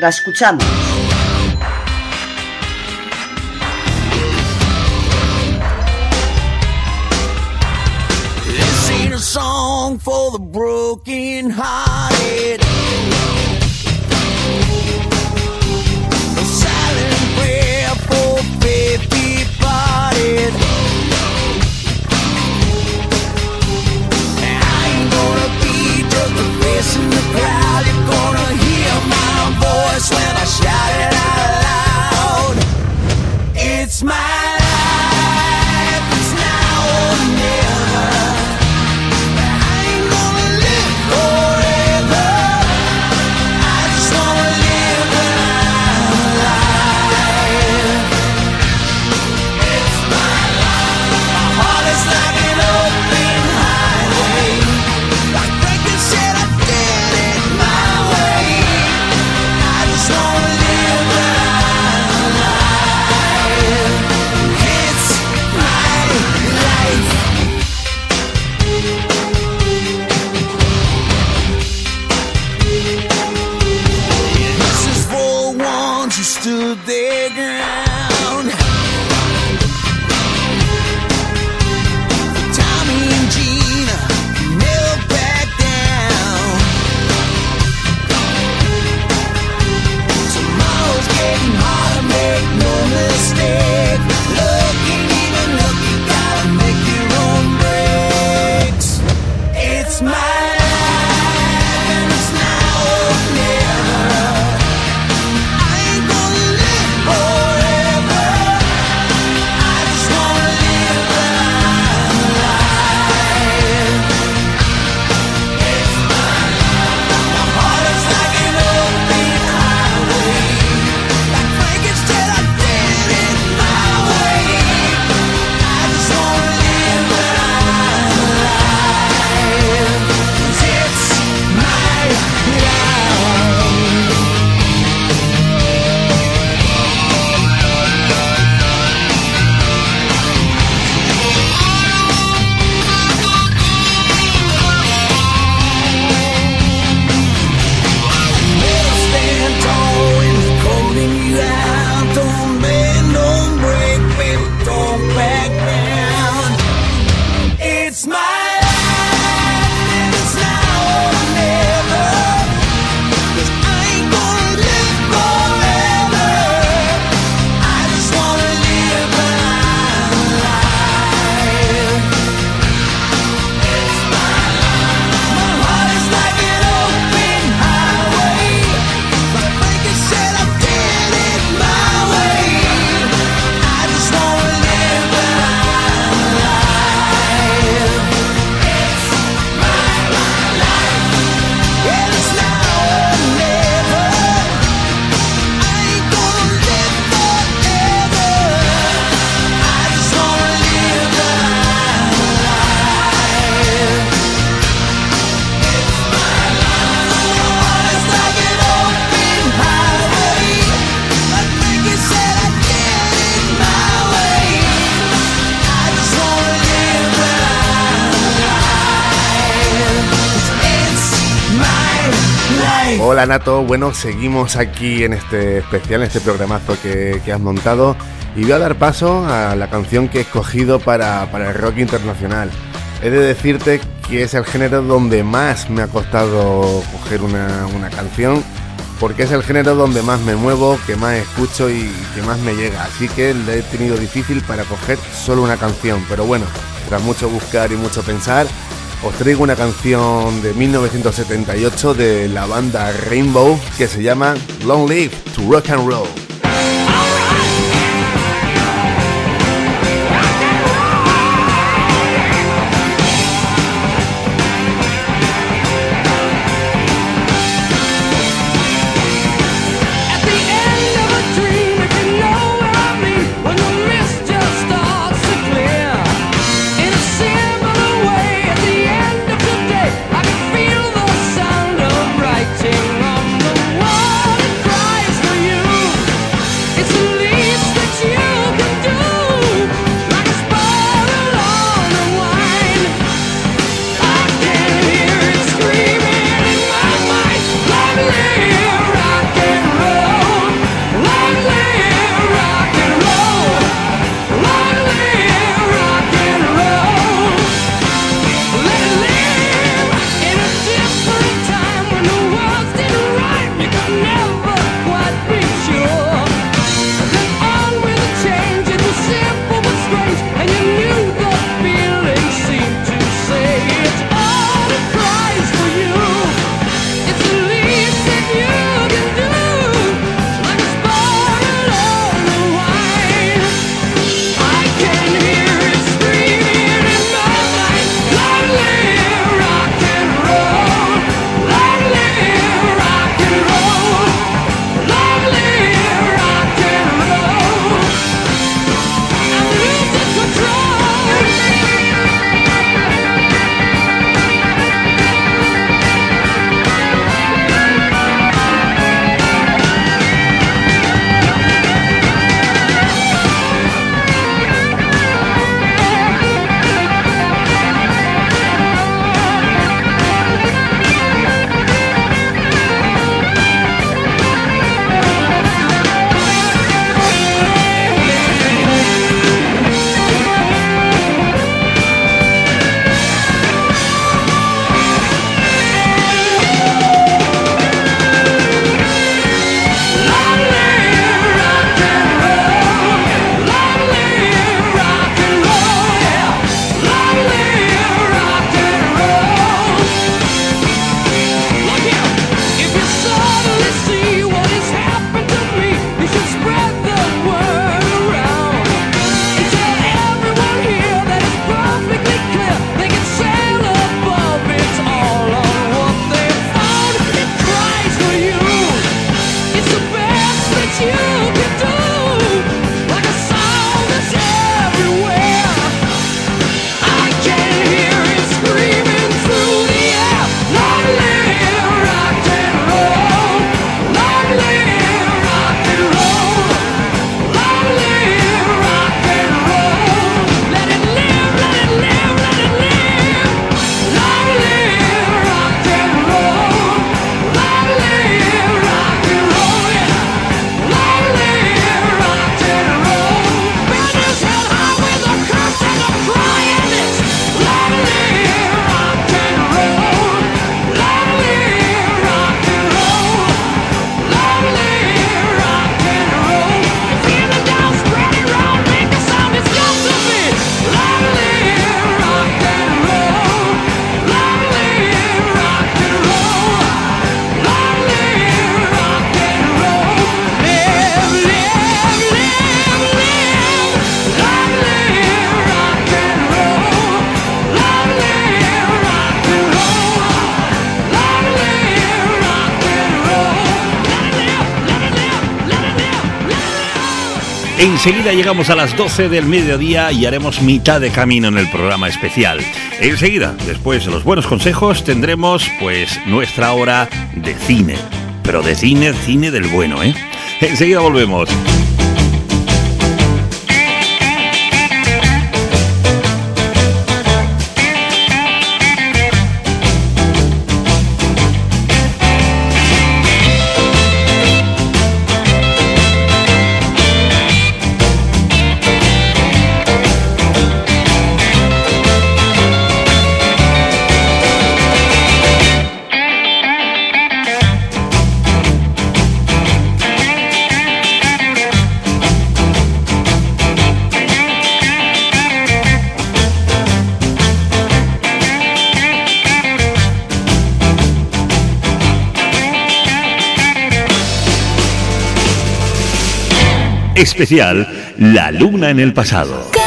la escuchamos. Hola Nato, bueno, seguimos aquí en este especial, en este programazo que, que, has montado y voy a dar paso a la canción que he escogido para, para el rock internacional. He de decirte que es el género donde más me ha costado coger una, una canción porque es el género donde más me muevo, que más escucho y que más me llega. Así que le he tenido difícil para coger solo una canción, pero bueno, tras mucho buscar y mucho pensar, os traigo una canción de 1978 de la banda Rainbow que se llama Long Live to Rock and Roll. Enseguida llegamos a las 12 del mediodía y haremos mitad de camino en el programa especial. Enseguida, después de los buenos consejos, tendremos pues nuestra hora de cine. Pero de cine, cine del bueno, ¿eh? Enseguida volvemos. Especial La Luna en el pasado.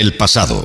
El pasado.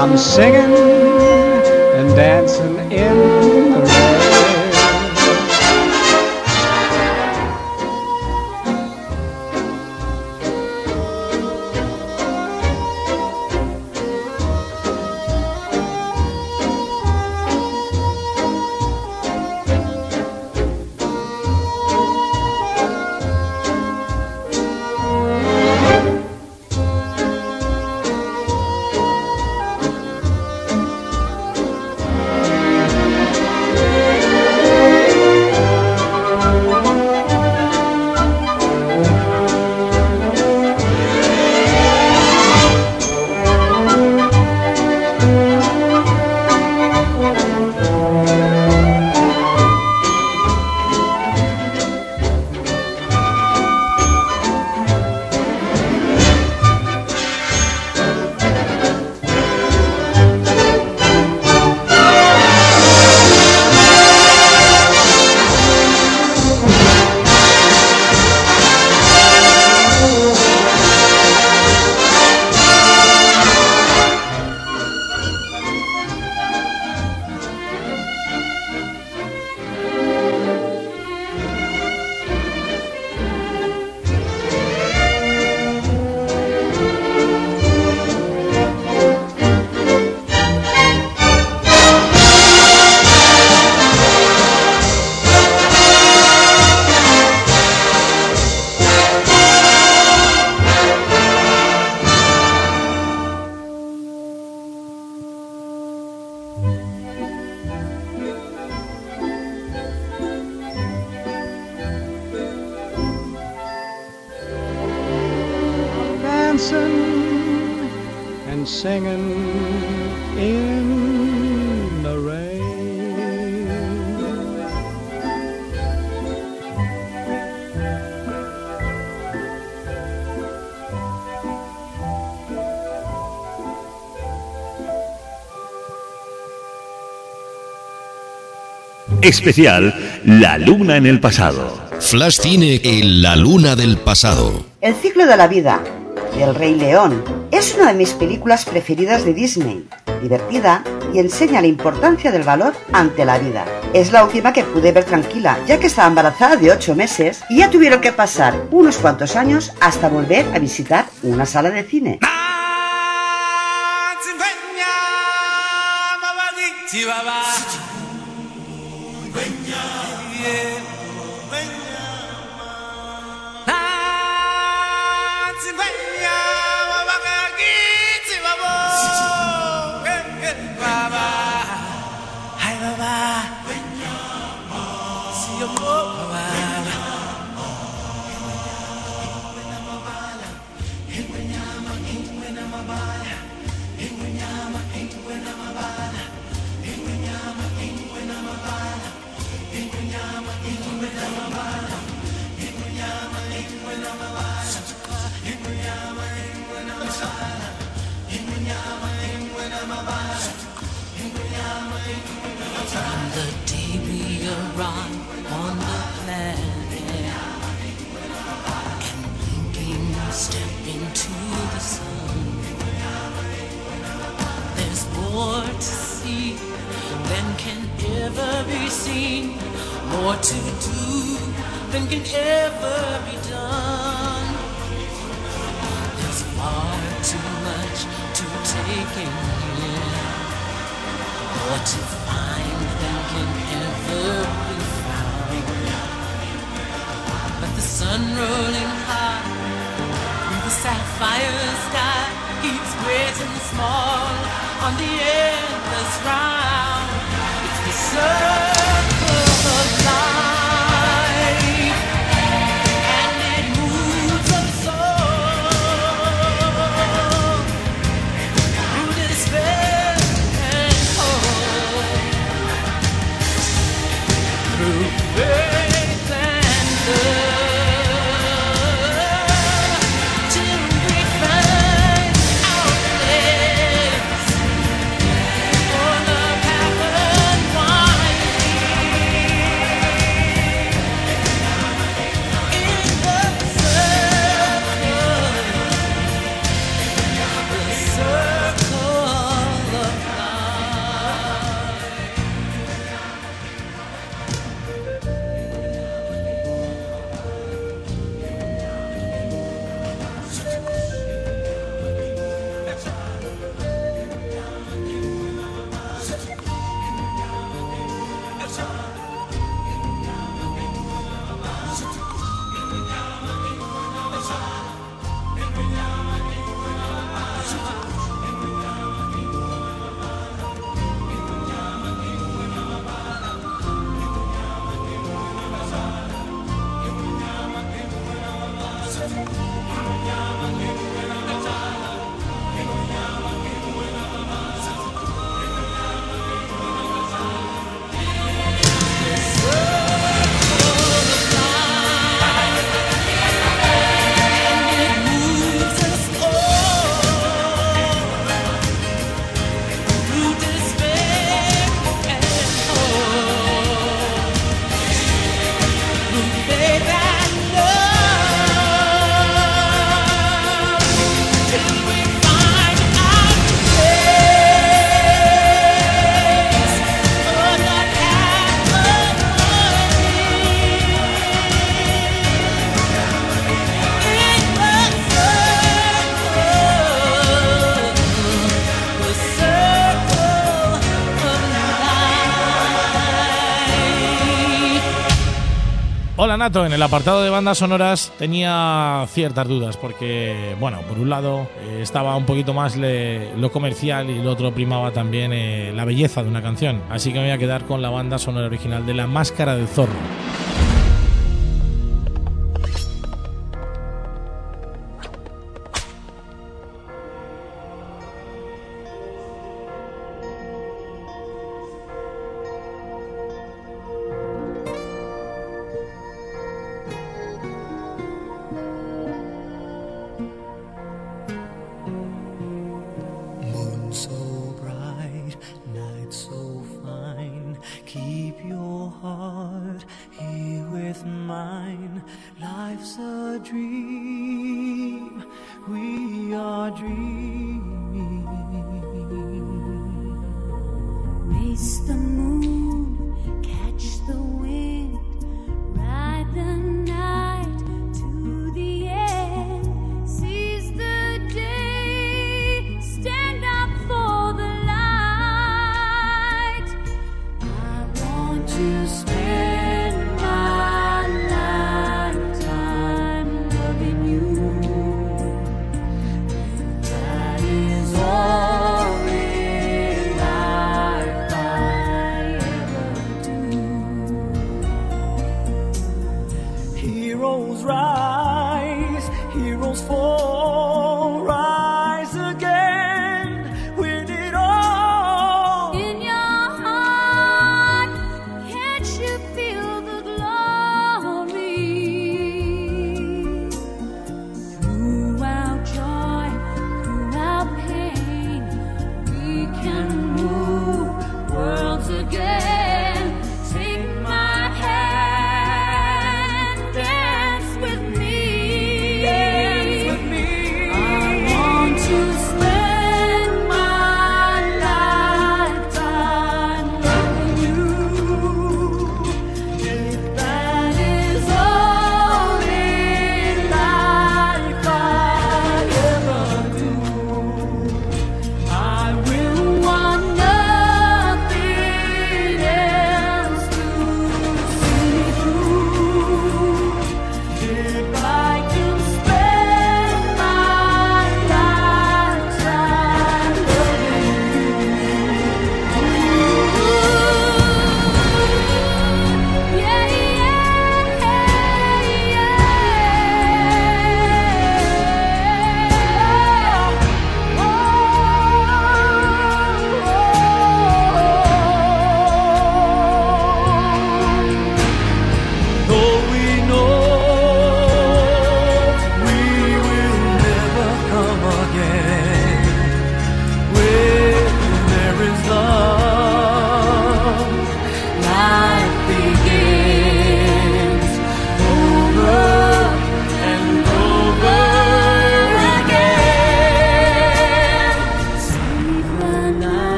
I'm singing and dancing in Especial La Luna en el pasado. Flash Cine en La Luna del pasado. El ciclo de la vida, del Rey León, es una de mis películas preferidas de Disney. Divertida y enseña la importancia del valor ante la vida. Es la última que pude ver tranquila, ya que estaba embarazada de 8 meses y ya tuvieron que pasar unos cuantos años hasta volver a visitar una sala de cine. From the day we arrive en el apartado de bandas sonoras tenía ciertas dudas porque, bueno, por un lado eh, estaba un poquito más lo comercial y el otro primaba también eh, la belleza de una canción. Así que me voy a quedar con la banda sonora original de La Máscara del Zorro. Are dreaming. Race the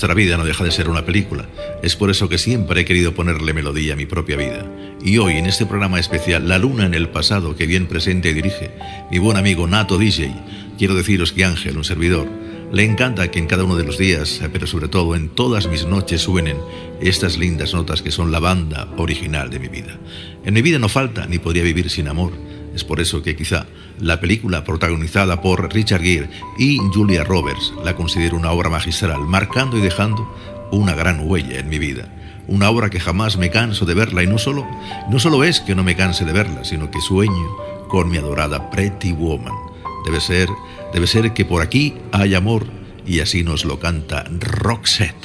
Nuestra vida no deja de ser una película. Es por eso que siempre he querido ponerle melodía a mi propia vida. Y hoy, en este programa especial, La Luna en el pasado, que bien presenta y dirige mi buen amigo Nato DJ, quiero deciros que Ángel, un servidor, le encanta que en cada uno de los días, pero sobre todo en todas mis noches, suenen estas lindas notas que son la banda original de mi vida. En mi vida no falta ni podría vivir sin amor. Es por eso que quizá la película protagonizada por Richard Gere y Julia Roberts la considero una obra magistral, marcando y dejando una gran huella en mi vida. Una obra que jamás me canso de verla y no solo, no solo es que no me canse de verla, sino que sueño con mi adorada Pretty Woman. Debe ser, debe ser que por aquí hay amor y así nos lo canta Roxette.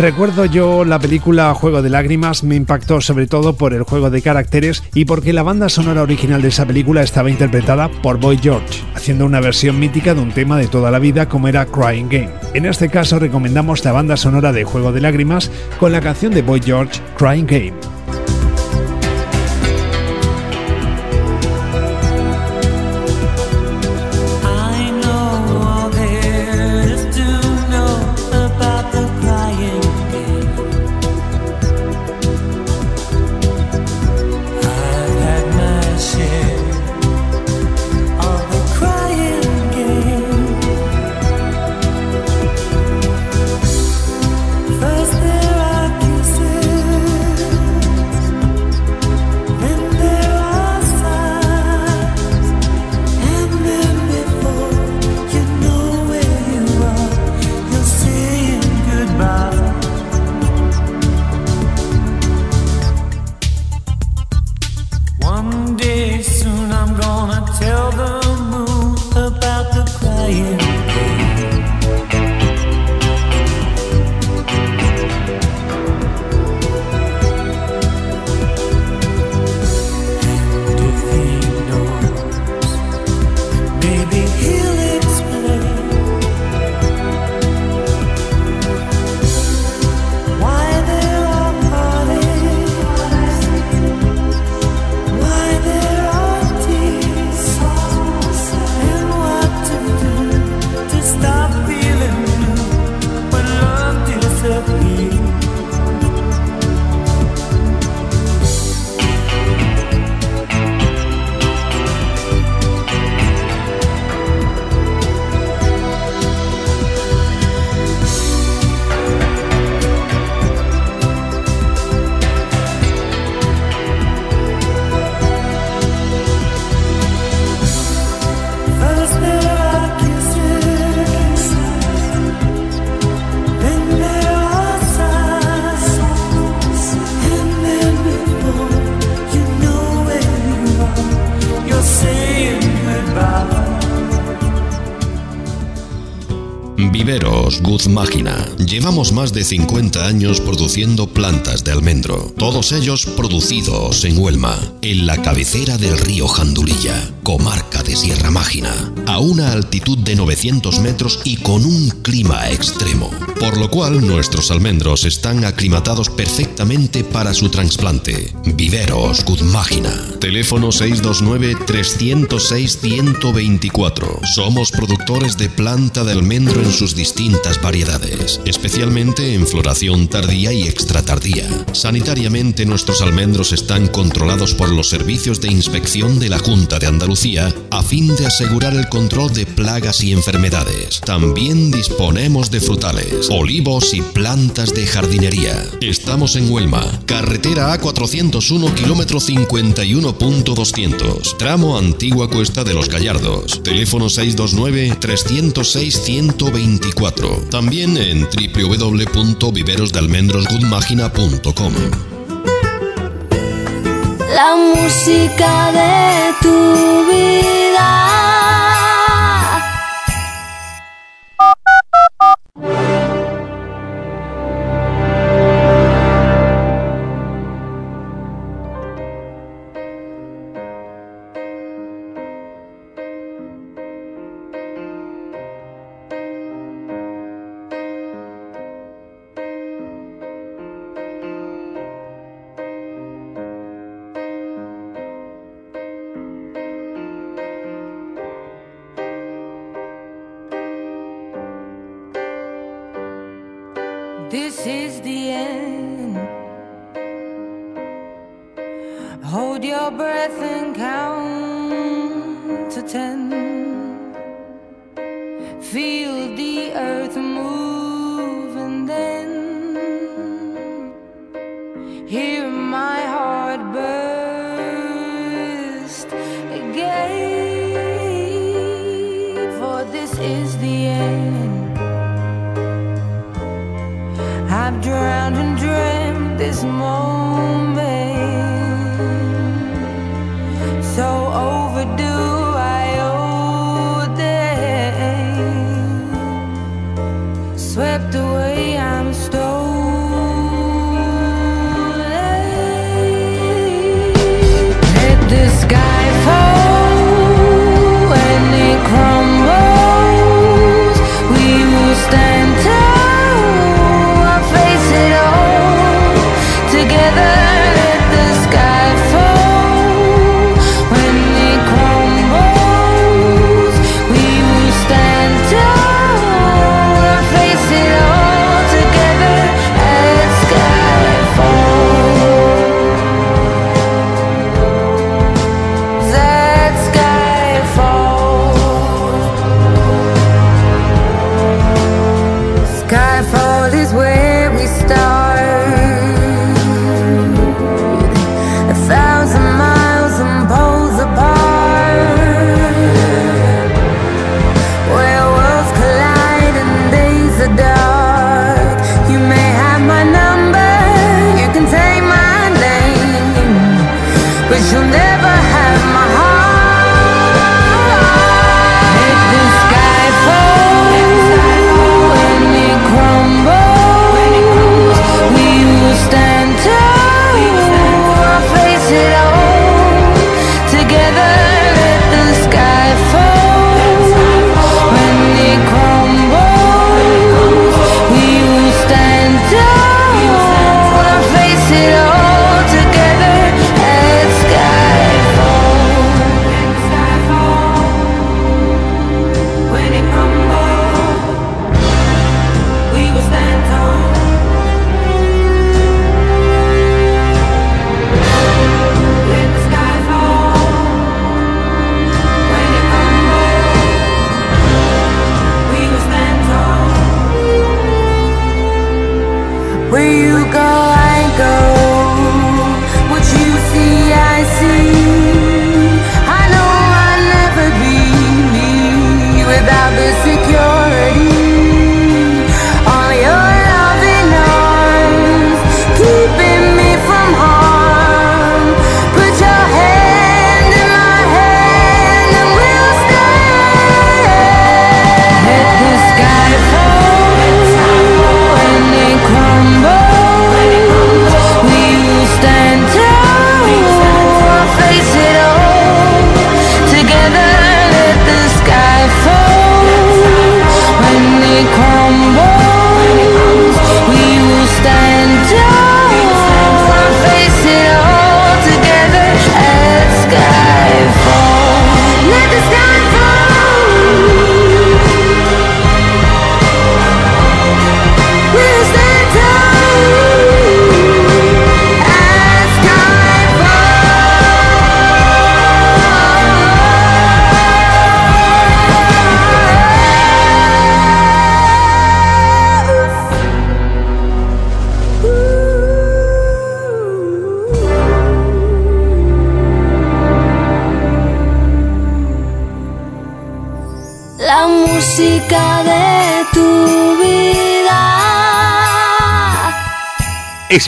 Recuerdo yo la película Juego de Lágrimas, me impactó sobre todo por el juego de caracteres y porque la banda sonora original de esa película estaba interpretada por Boy George, haciendo una versión mítica de un tema de toda la vida como era Crying Game. En este caso recomendamos la banda sonora de Juego de Lágrimas con la canción de Boy George, Crying Game. Más de 50 años produciendo plantas de almendro, todos ellos producidos en Huelma, en la cabecera del río Jandulilla, comarca de Sierra Mágina, a una altitud de 900 metros y con un clima extremo, por lo cual nuestros almendros están aclimatados perfectamente para su trasplante. Viveros Good Máquina. Teléfono 629-306-124. Somos productores de planta de almendro en sus distintas variedades, especialmente en floración tardía y extratardía. Sanitariamente nuestros almendros están controlados por los servicios de inspección de la Junta de Andalucía a fin de asegurar el control de plagas y enfermedades. También disponemos de frutales, olivos y plantas de jardinería. Estamos en Huelma, carretera A401 kilómetro 51.200, tramo Antigua Cuesta de los Gallardos. Teléfono 629-306-124. También en www.viverosdealmendrosgoodmagina.com. La música de tu vida.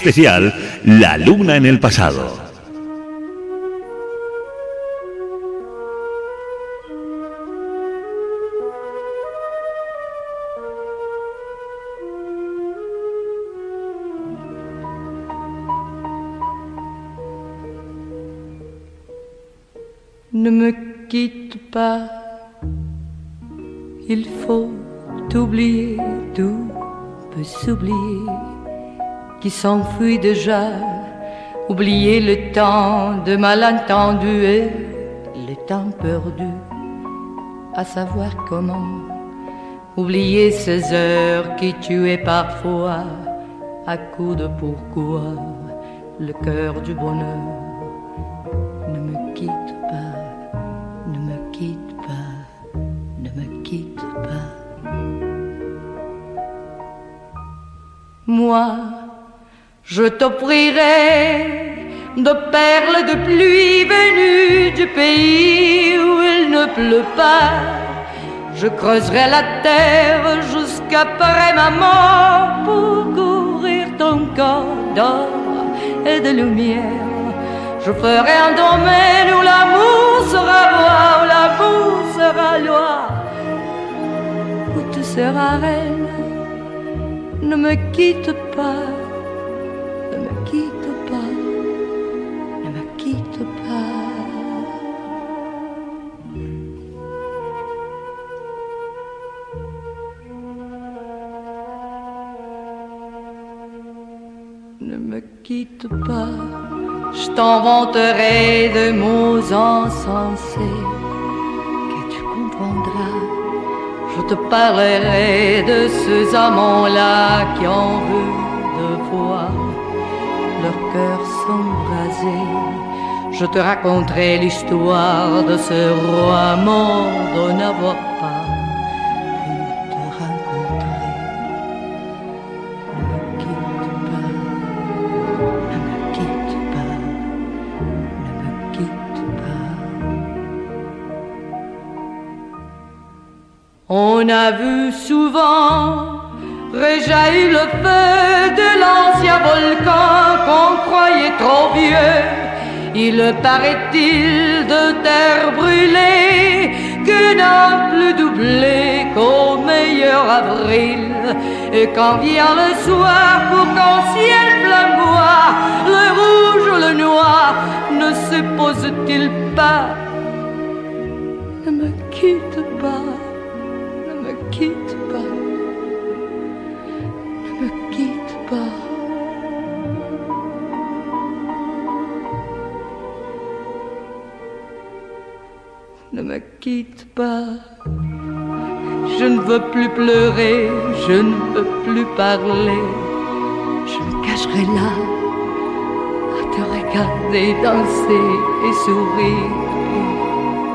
Especial La Luna en el pasado. S'enfuit déjà, oublier le temps de malentendu et le temps perdu, à savoir comment, oublier ces heures qui tuaient parfois, à coup de pourquoi, le cœur du bonheur. T'offrirai de perles de pluie venues du pays où il ne pleut pas. Je creuserai la terre jusqu'après ma mort pour couvrir ton corps d'or et de lumière. Je ferai un domaine où l'amour sera roi, où l'amour sera loi, où tu seras reine. Ne me quitte je t'inventerai de mots insensés que tu comprendras. Je te parlerai de ces amants-là qui ont vu de voir leur cœur s'embraser. Je te raconterai l'histoire de ce roi mort de n'avoir On a vu souvent réjaillir le feu de l'ancien volcan qu'on croyait trop vieux. Il paraît-il de terre brûlée que n'a plus doublé qu'au meilleur avril. Et quand vient le soir pour qu'en ciel flamboie, le rouge ou le noir ne se pose-t-il pas? Ne me quitte pas, quitte pas. Je ne veux plus pleurer, je ne veux plus parler. Je me cacherai là à te regarder danser et sourire,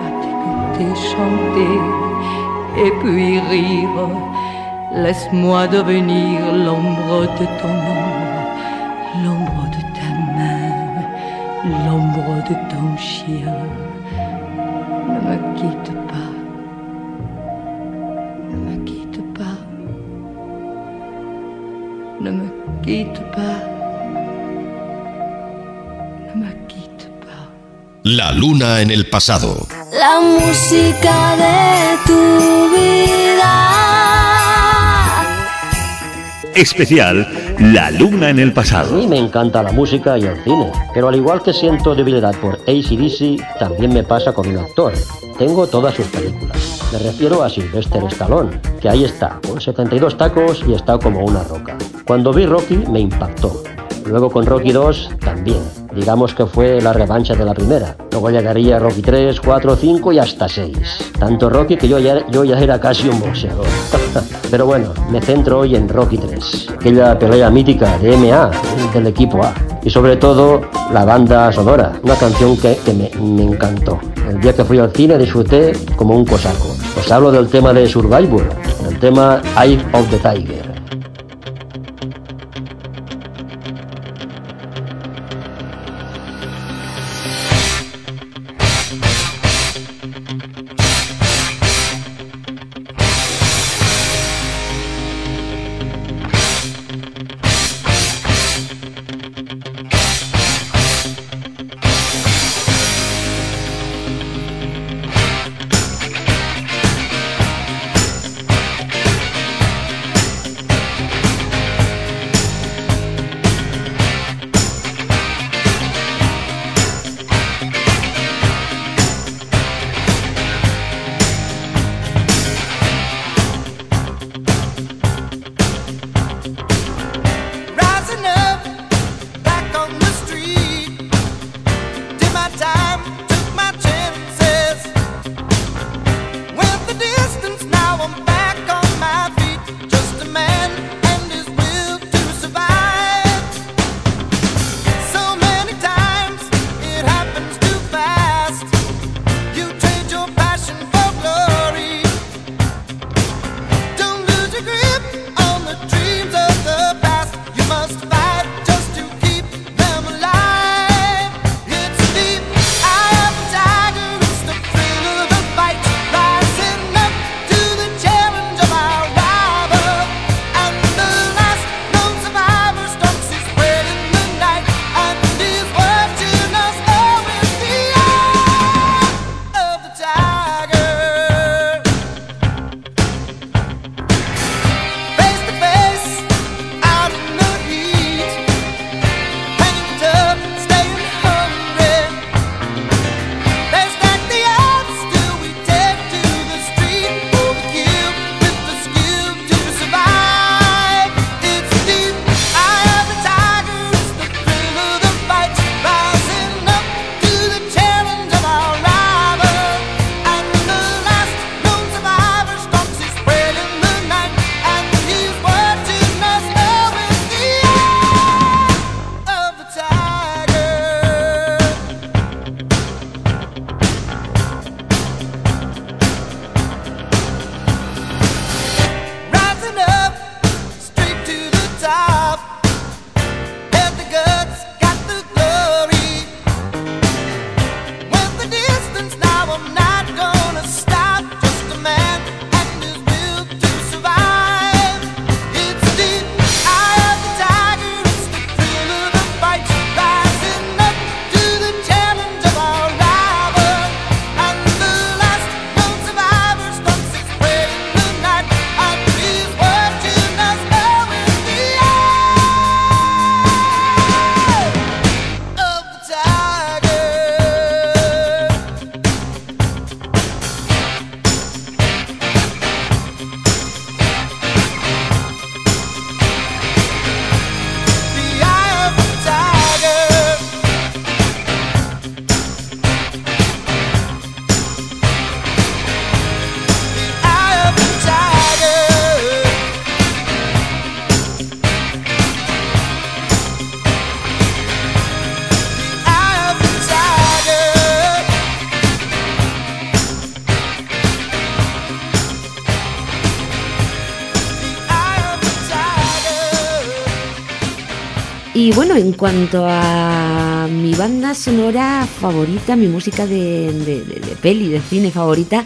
à t'écouter chanter et puis rire. Laisse-moi devenir l'ombre de ton ombre, l'ombre de ta main, l'ombre de ton chien. Quitte La luna en el pasado. La música de tu vida. Especial La luna en el pasado. A mí me encanta la música y el cine, pero al igual que siento debilidad por ACDC, también me pasa con un actor. Tengo todas sus películas. Me refiero a Sylvester Stallone, que ahí está, con 72 tacos y está como una roca. Cuando vi Rocky me impactó. Luego con Rocky 2 también. Digamos que fue la revancha de la primera. Luego llegaría Rocky 3, 4, 5 y hasta 6. Tanto Rocky que yo ya, yo ya era casi un boxeador. Pero bueno, me centro hoy en Rocky 3. Aquella pelea mítica de MA, del equipo A. Y sobre todo la banda sonora, una canción que, que me, me encantó. El día que fui al cine disfruté como un cosaco. Os hablo del tema de Survivor, el tema Eye of the Tiger. Y bueno, en cuanto a mi banda sonora favorita, mi música de, de- de- peli, de cine favorita,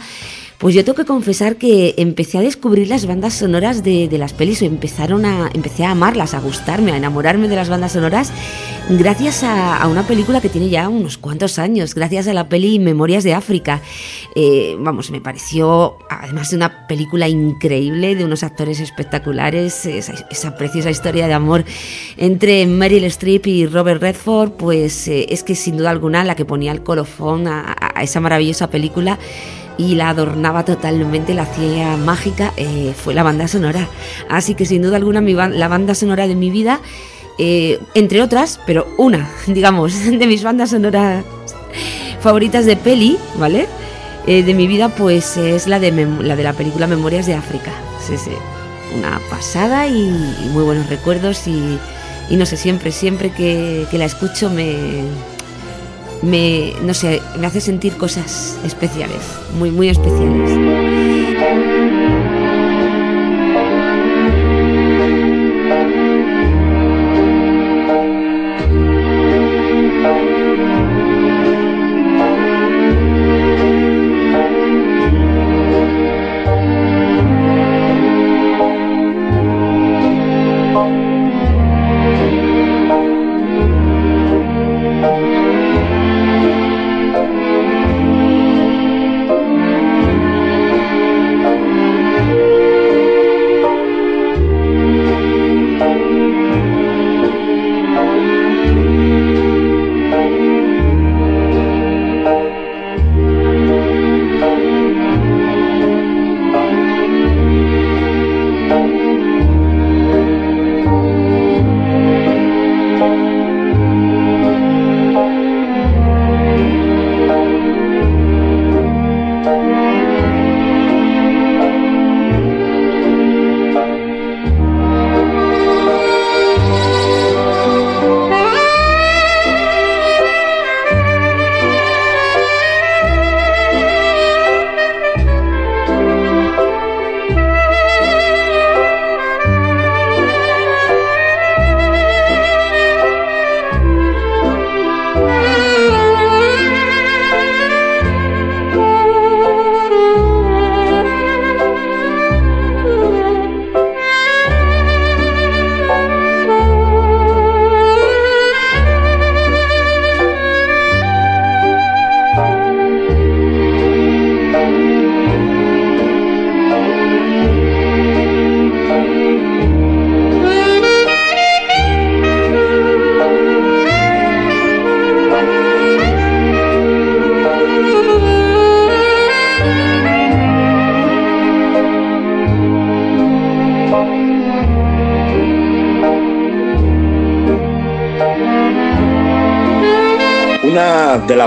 Pues yo tengo que confesar que empecé a descubrir las bandas sonoras de, las pelis, o empezaron a, empecé a amarlas, a gustarme, a enamorarme de las bandas sonoras, gracias a, una película que tiene ya unos cuantos años, gracias a la peli Memorias de África. Eh, vamos, me pareció, además de una película increíble, de unos actores espectaculares, esa preciosa historia de amor entre Meryl Streep y Robert Redford, pues eh, es que sin duda alguna la que ponía el colofón a, esa maravillosa película y la adornaba totalmente, la hacía mágica, eh, fue la banda sonora. Así que sin duda alguna la banda sonora de mi vida, eh, entre otras, pero una, digamos, de mis bandas sonoras favoritas de peli, ¿vale? De mi vida, pues es la de, mem- la de la película Memorias de África. Sí, sí. Una pasada y, y muy buenos recuerdos y, y no sé, siempre, siempre que, la escucho me, me, no sé, me hace sentir cosas especiales, muy, muy especiales.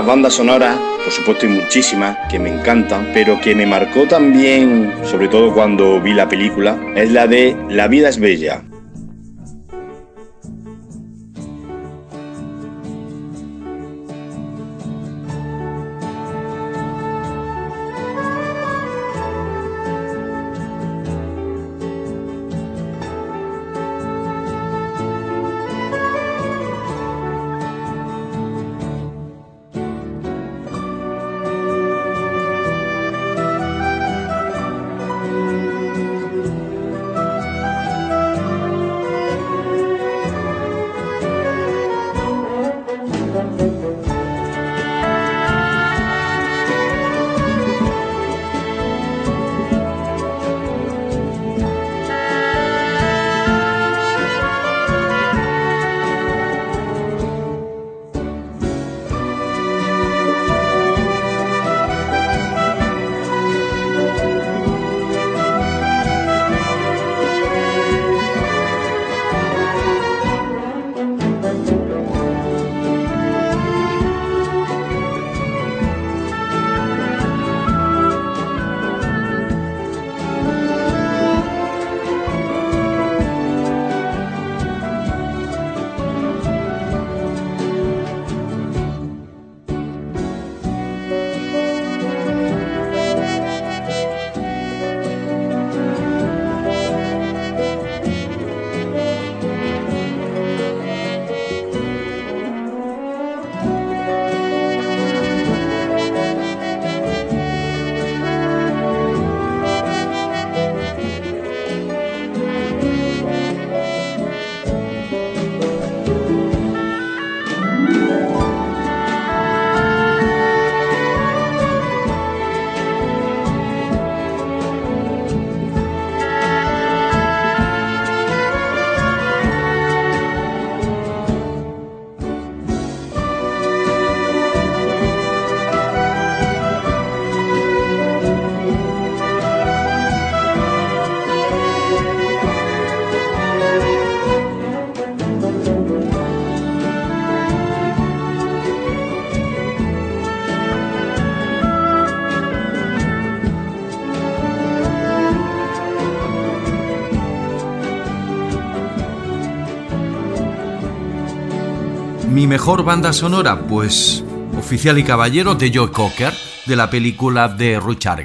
Las bandas sonoras, por supuesto hay muchísimas que me encantan, pero que me marcó también, sobre todo cuando vi la película, es la de La vida es bella. Mejor banda sonora, pues Oficial y Caballero de Joe Cocker, de la película de Richard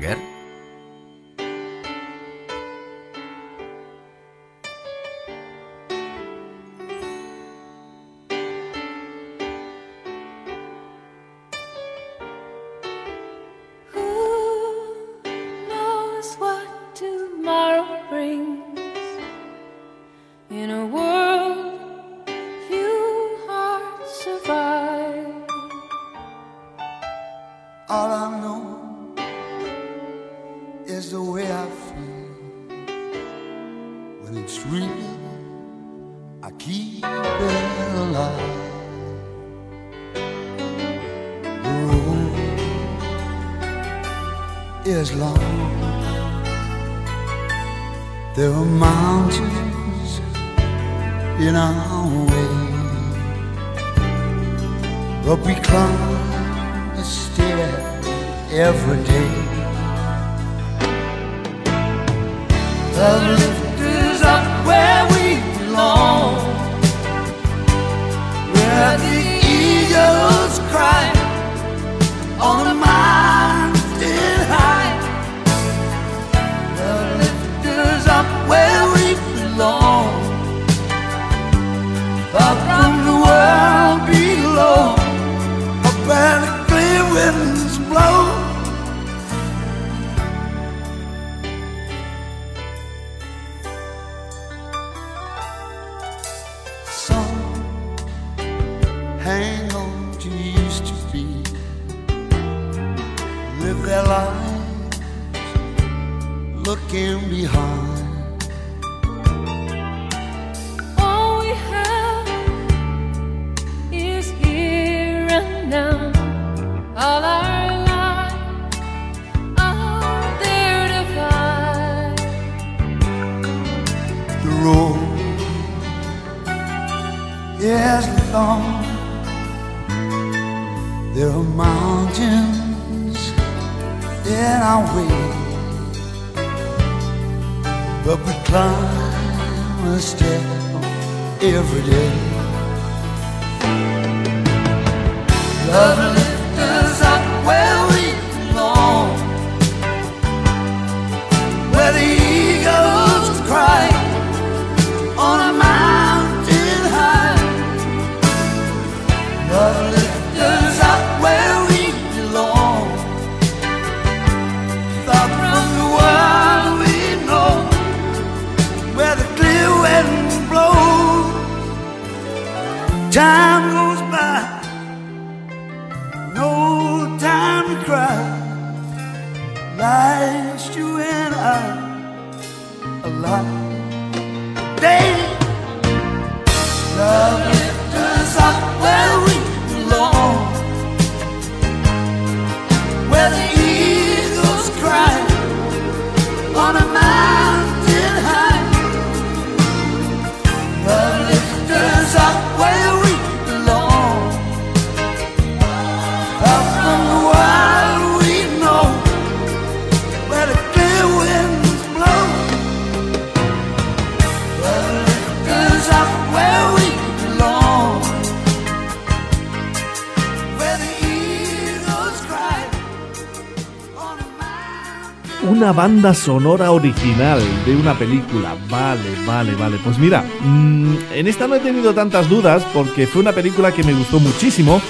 banda sonora original de una película. Vale, vale, vale. Pues mira, mm, en esta no he tenido tantas dudas porque fue una película que me gustó muchísimo.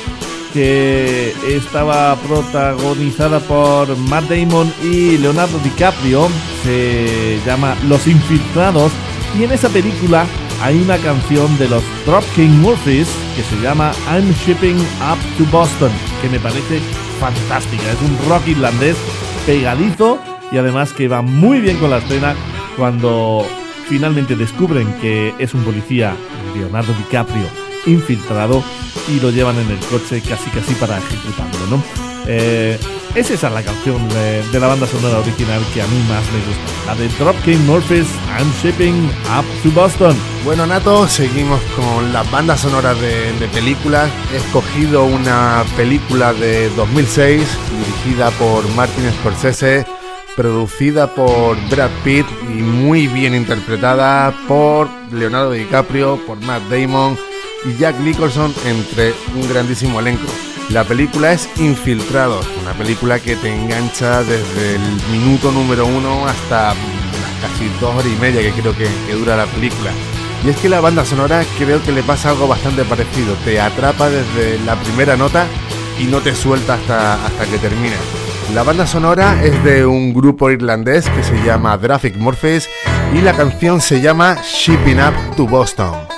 Que estaba protagonizada por Matt Damon y Leonardo DiCaprio. Se llama Los Infiltrados. Y en esa película hay una canción de los Dropkick Murphys que se llama I'm Shipping Up to Boston. Que me parece fantástica. Es un rock irlandés pegadizo y además que va muy bien con la escena cuando finalmente descubren que es un policía, Leonardo DiCaprio, infiltrado y lo llevan en el coche casi casi para ejecutarlo, ¿no? Eh, es la canción de, de la banda sonora original que a mí más me gusta, la de Dropkick Murphys, I'm Shipping Up to Boston. Bueno, Nato, seguimos con las bandas sonoras de, de películas. He escogido una película de 2006 dirigida por Martin Scorsese, producida por Brad Pitt y muy bien interpretada por Leonardo DiCaprio, por Matt Damon y Jack Nicholson entre un grandísimo elenco. La película es Infiltrados, una película que te engancha desde el minuto número uno hasta casi dos horas y media que creo que, que dura la película. Y es que la banda sonora creo que le pasa algo bastante parecido, te atrapa desde la primera nota y no te suelta hasta, hasta que termina. La banda sonora es de un grupo irlandés que se llama Graphic Morpheus y la canción se llama Shipping Up to Boston.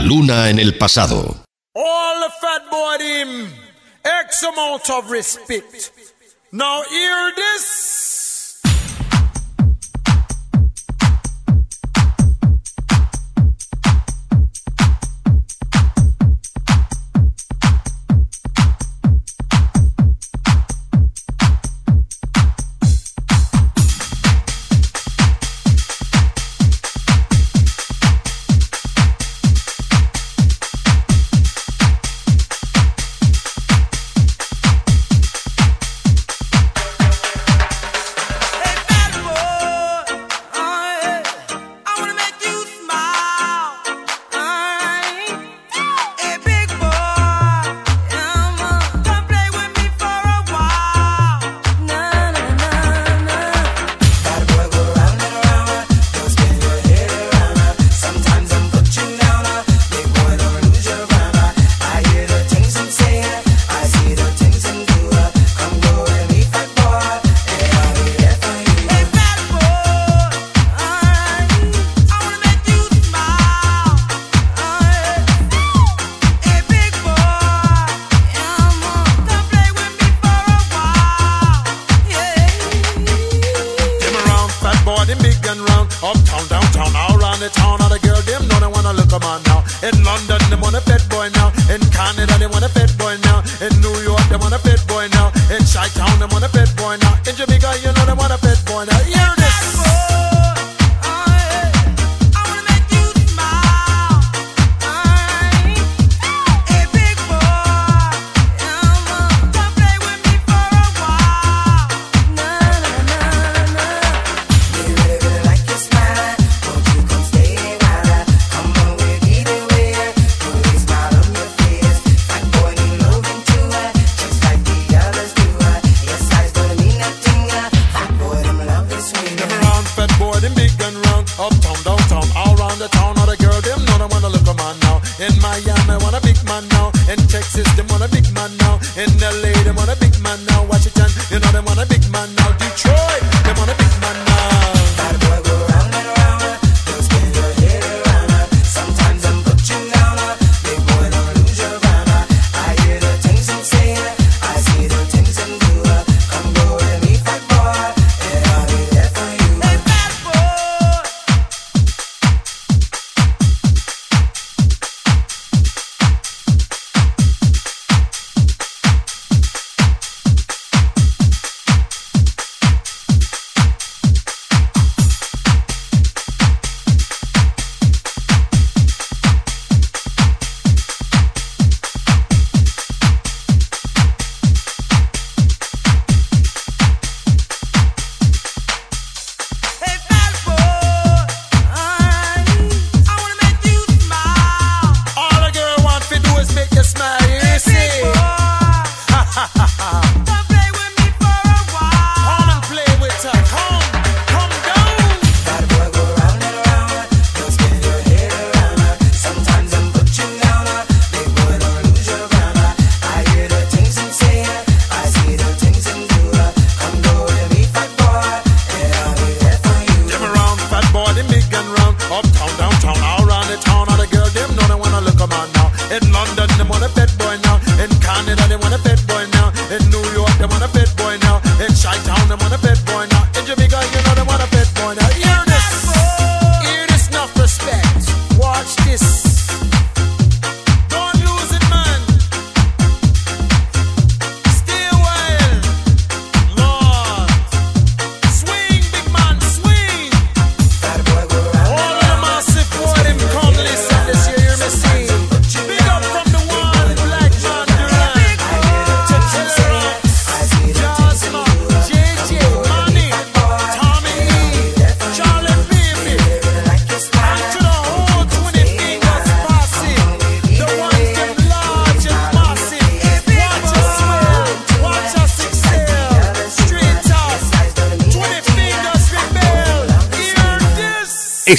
Luna en el pasado. The amount of. Now here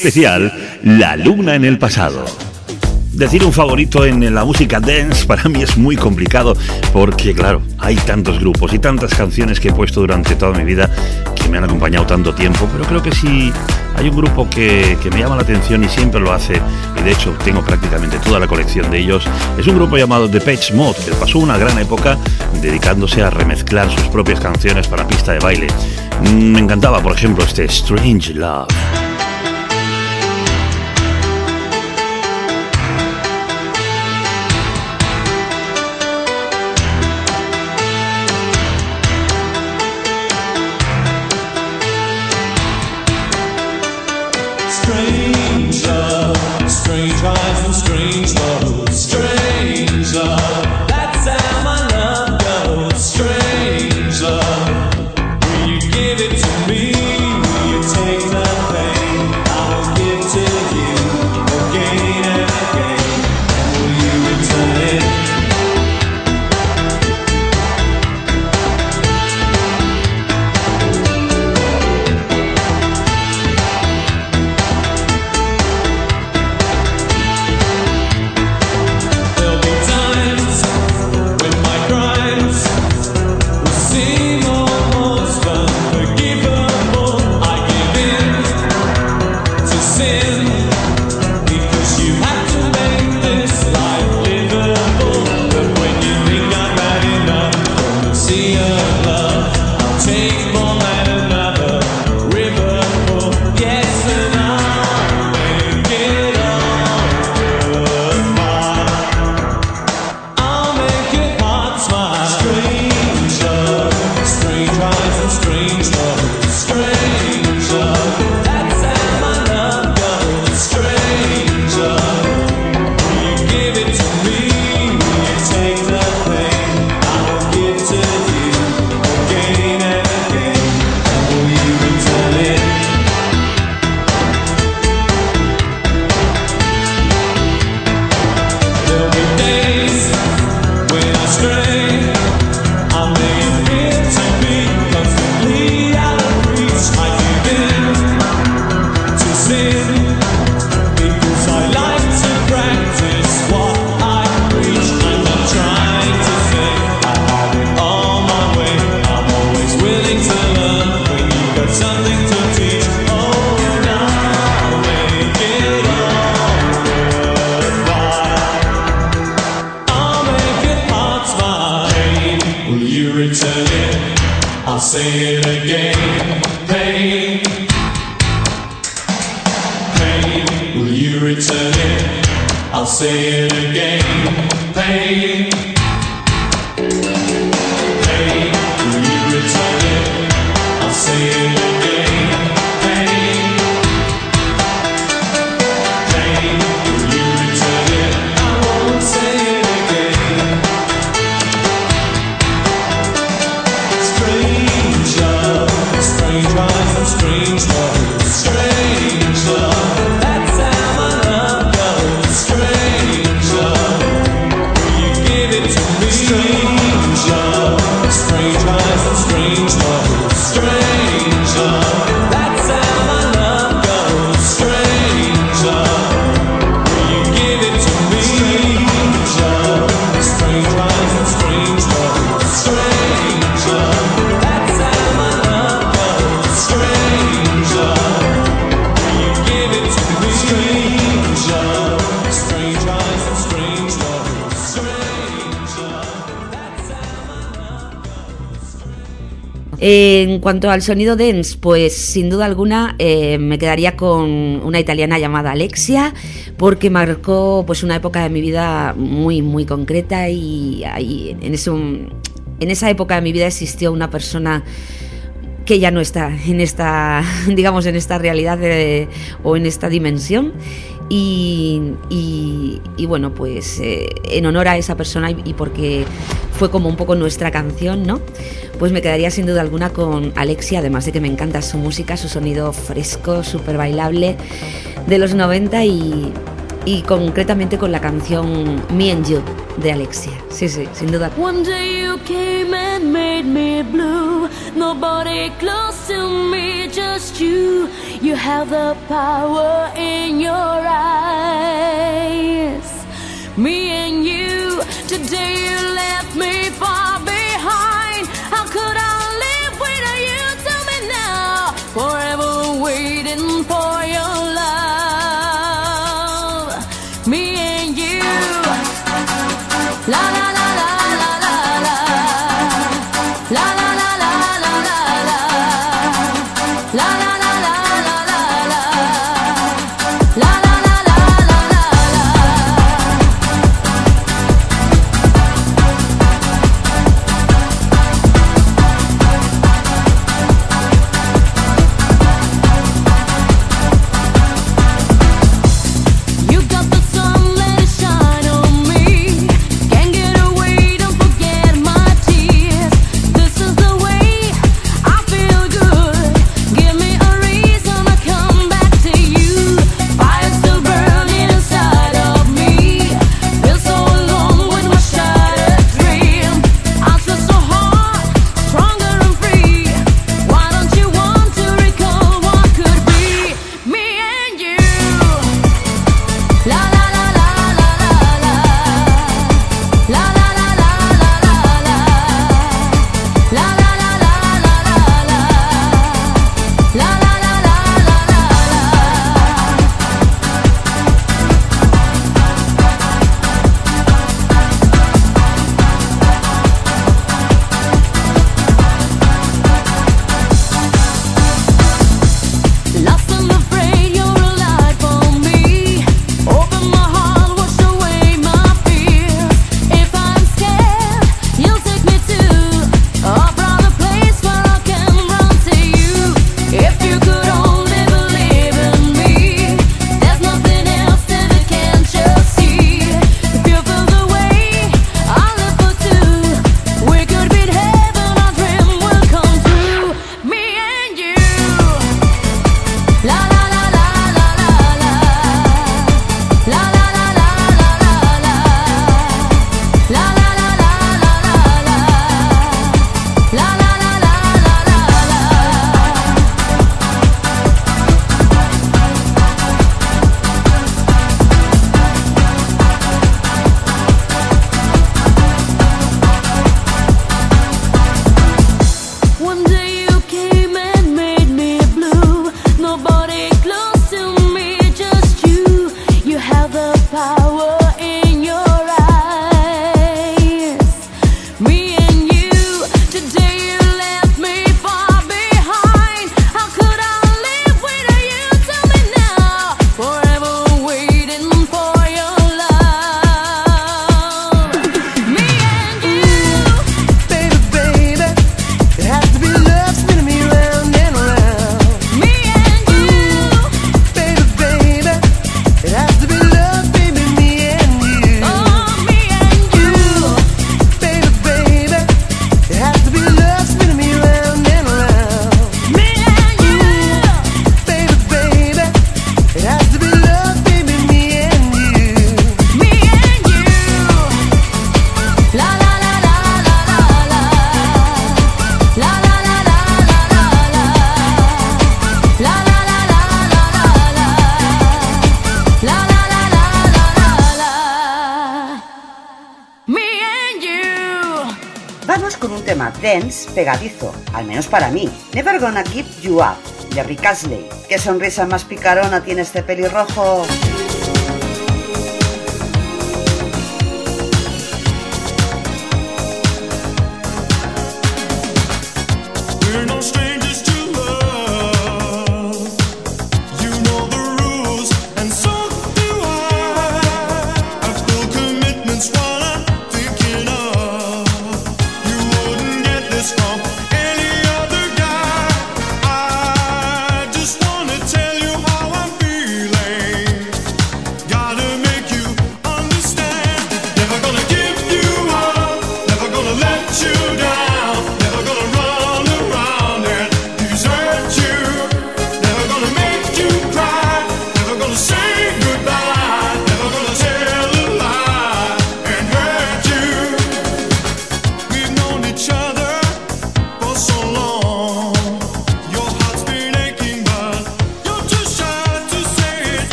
especial La Luna en el Pasado. Decir un favorito en la música dance para mí es muy complicado porque claro, hay tantos grupos y tantas canciones que he puesto durante toda mi vida que me han acompañado tanto tiempo, pero creo que sí hay un grupo que, me llama la atención y siempre lo hace, y de hecho tengo prácticamente toda la colección de ellos, es un grupo llamado The Page Mod, que pasó una gran época dedicándose a remezclar sus propias canciones para pista de baile. Mm, me encantaba, por ejemplo, este Strange Love. En cuanto al sonido dance, pues sin duda alguna eh, me quedaría con una italiana llamada Alexia, porque marcó pues una época de mi vida muy muy concreta y en, ese, en esa época de mi vida existió una persona que ya no está en esta, digamos, en esta realidad o en esta dimensión. Y, y- bueno, pues eh, en honor a esa persona y porque fue como un poco nuestra canción, ¿no? pues me quedaría sin duda alguna con Alexia, además de que me encanta su música, su sonido fresco, súper bailable de los 90 y, y, concretamente con la canción Me and You de Alexia. Sí, sí, sin duda. One day you came and made me blue, nobody close to me, just you. You have the power in your eyes. Me pegadizo, al menos para mí. Never Gonna Give You Up, de Rick Astley. ¿Qué sonrisa más picarona tiene este pelirrojo?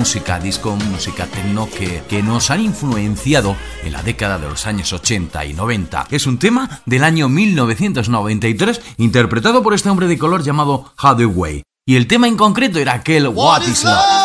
Música disco, música techno que, que nos han influenciado en la década de los años 80 y 90. Es un tema del año 1993 interpretado por este hombre de color llamado Hathaway. Y el tema en concreto era aquel What is Love.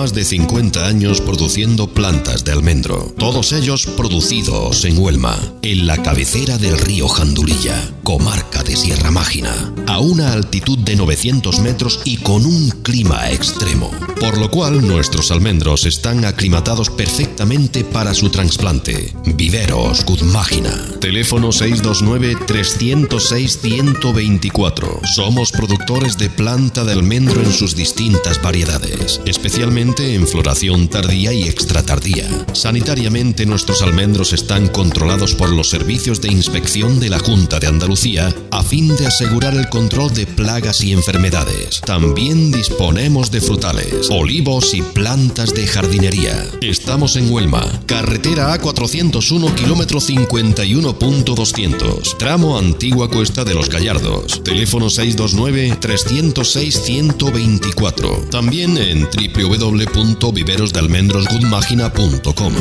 Más de 50 años produciendo plantas de almendro, todos ellos producidos en Huelma, en la cabecera del río Jandulilla, comarca de Sierra Mágina, a una altitud de 900 metros y con un clima extremo, por lo cual nuestros almendros están aclimatados perfectamente para su trasplante. Viveros Guzmágina. Teléfono 629-306-124. Somos productores de planta de almendro en sus distintas variedades, especialmente en floración tardía y extratardía. Sanitariamente nuestros almendros están controlados por los servicios de inspección de la Junta de Andalucía a fin de asegurar el control de plagas y enfermedades. También disponemos de frutales, olivos y plantas de jardinería. Estamos en Huelma, carretera A401, kilómetro 51.200, tramo Antigua Cuesta de los Gallardos. Teléfono 629-306-124. También en www.viverosdealmendrosgoodmagina.com.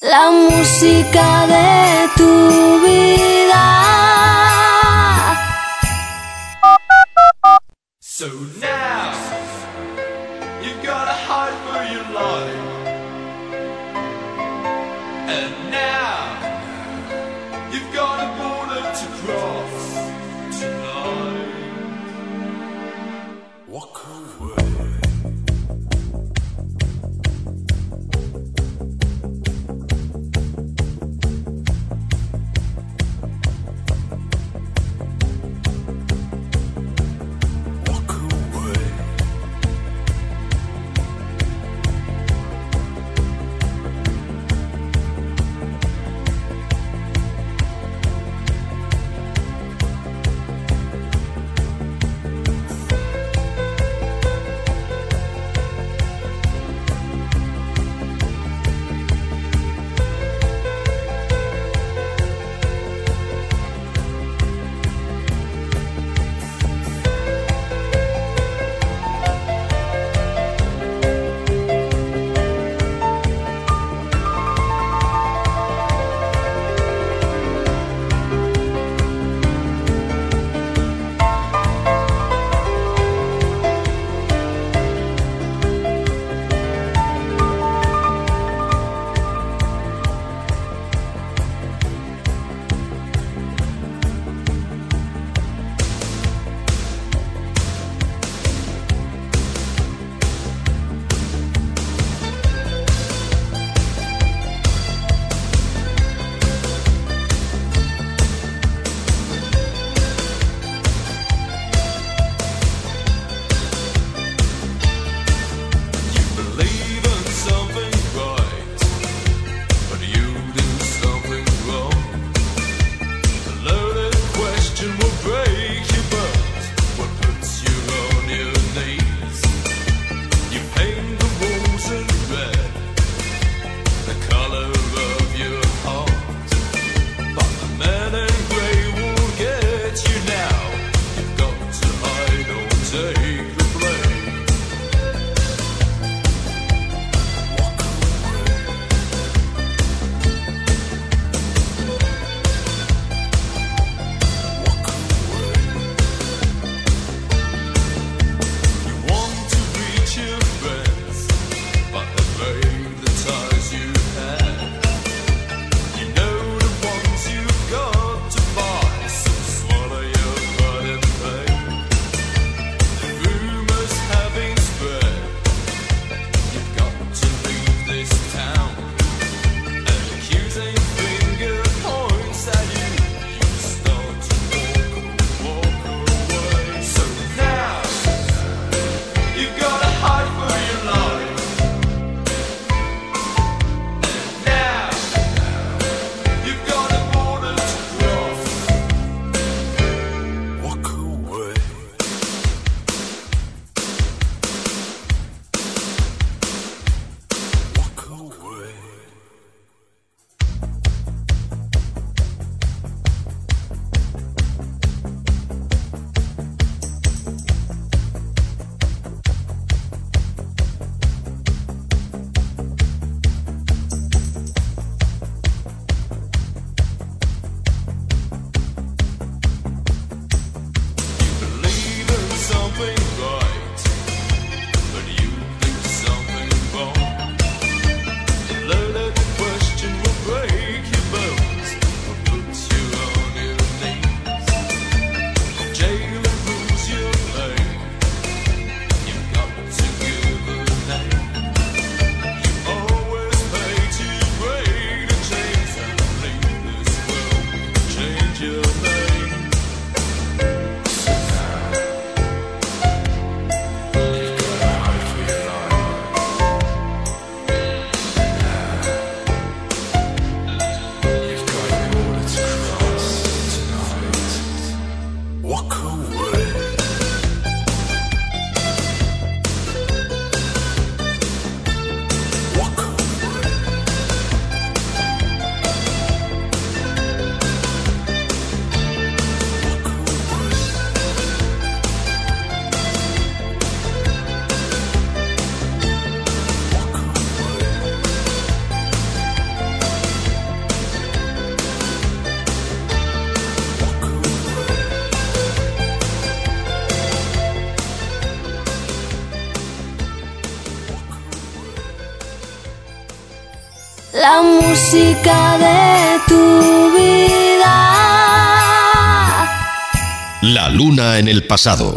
La música de tu vida. Luna en el pasado.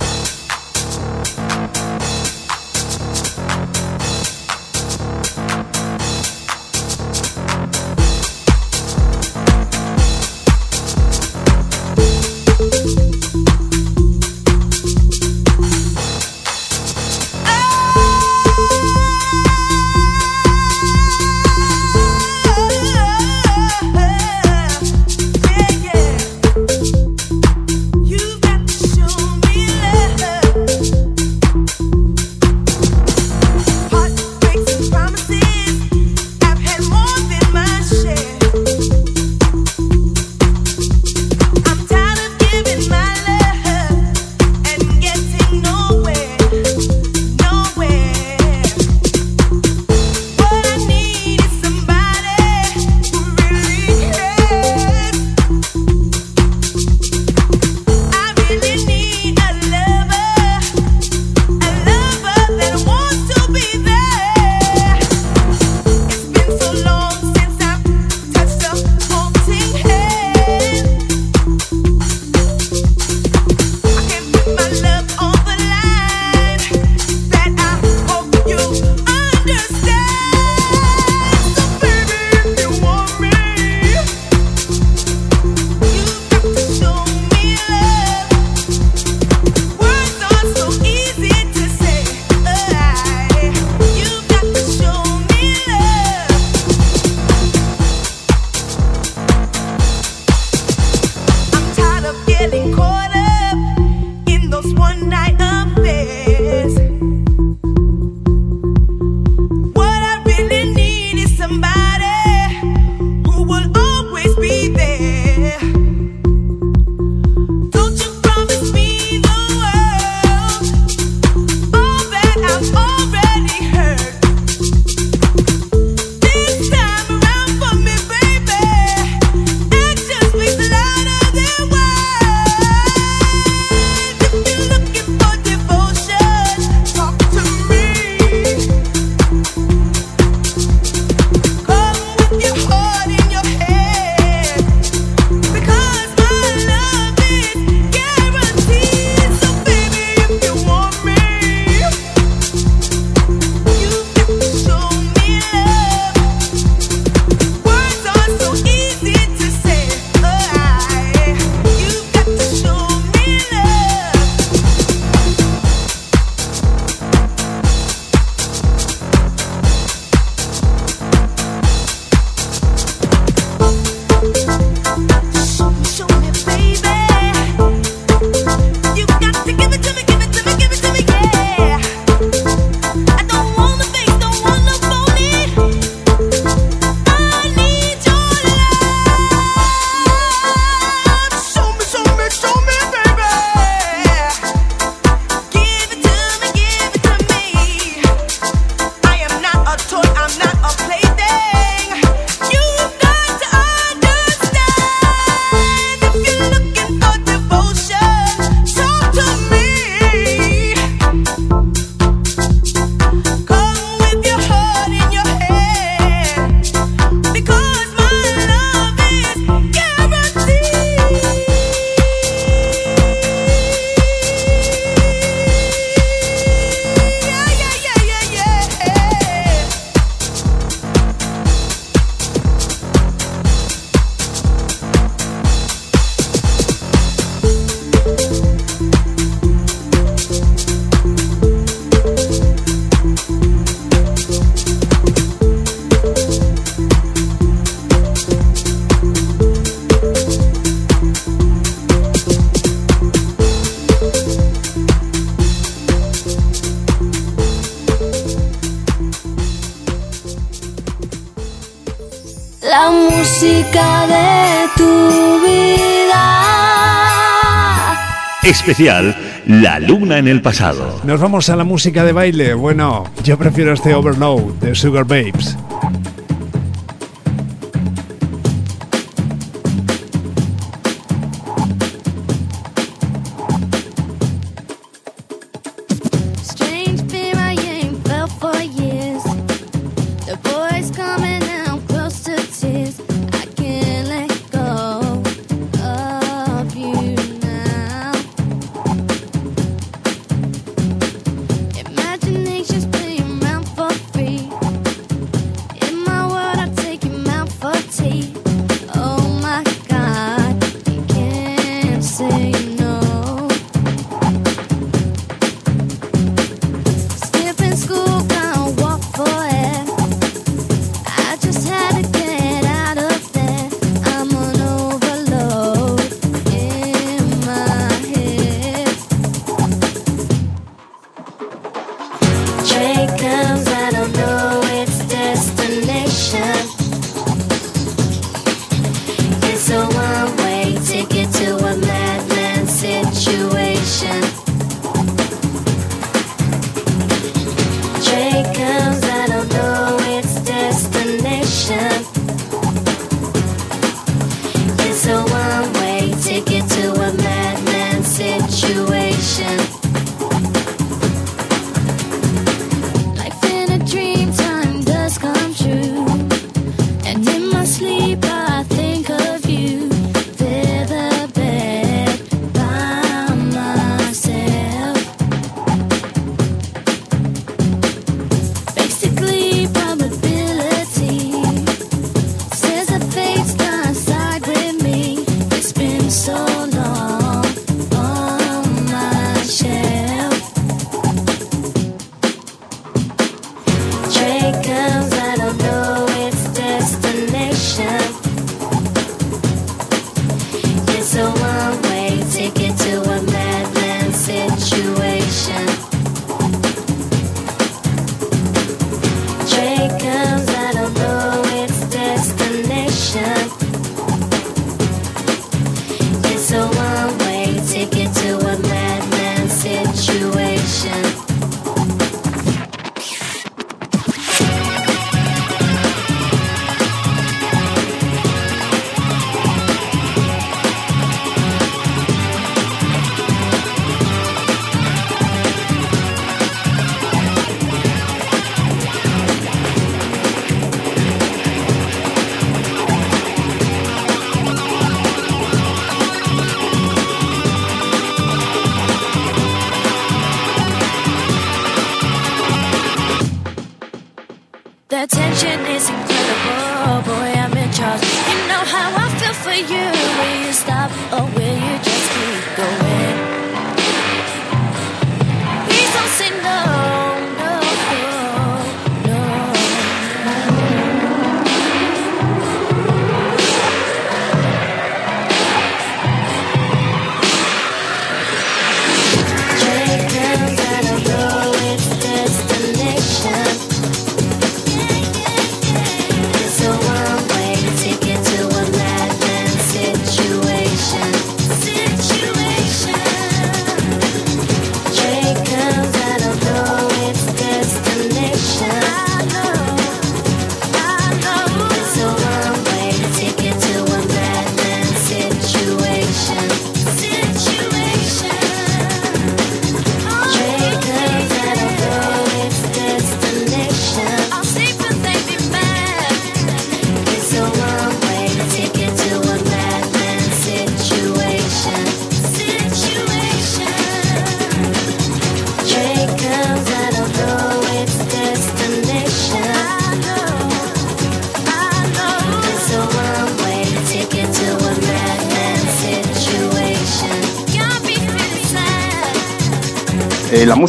Especial La Luna en el pasado. Nos vamos a la música de baile. Bueno, yo prefiero este Overload de Sugar Babes.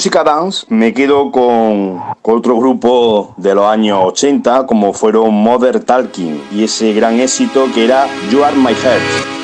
música dance me quedo con, otro grupo de los años 80 como fueron Mother Talking y ese gran éxito que era You Are My Heart.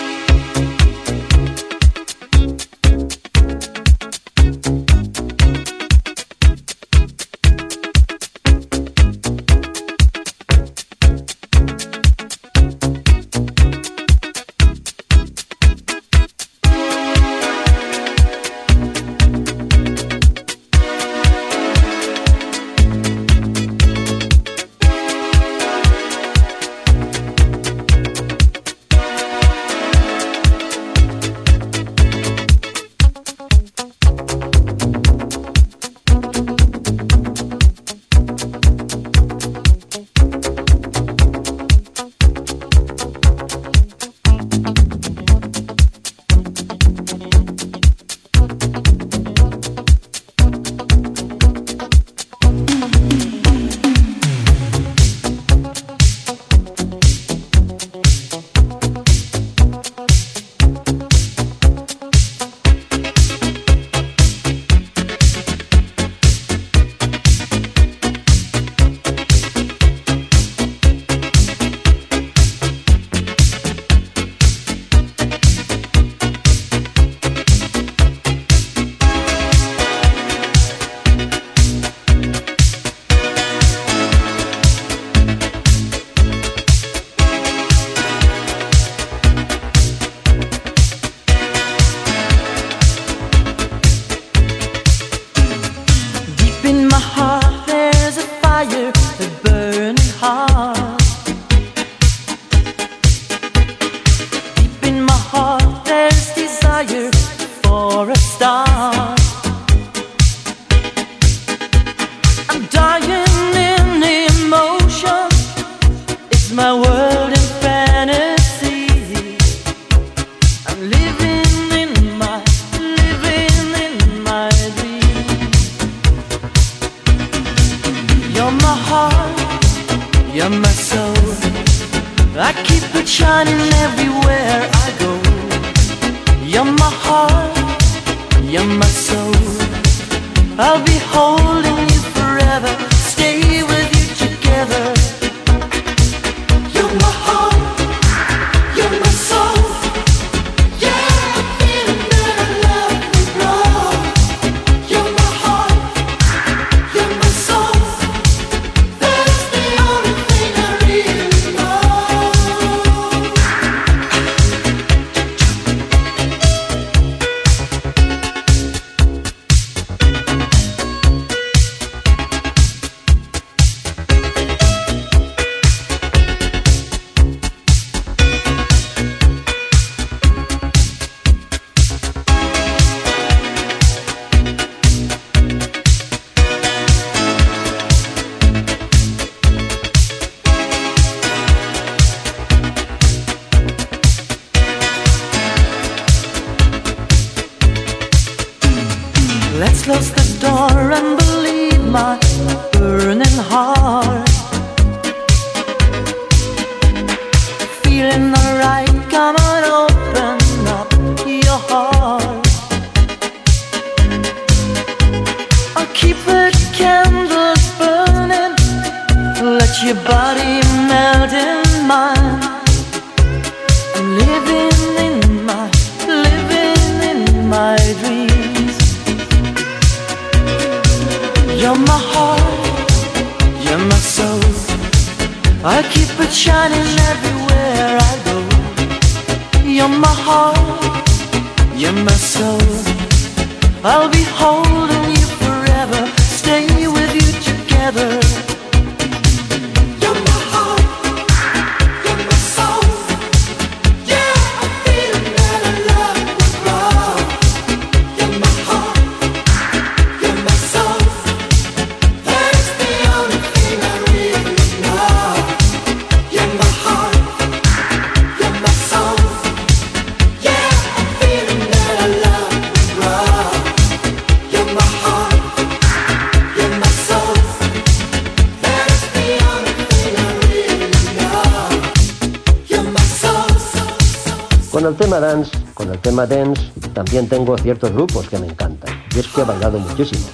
dance, con el tema dance, también tengo ciertos grupos que me encantan. Y es que he bailado muchísimo,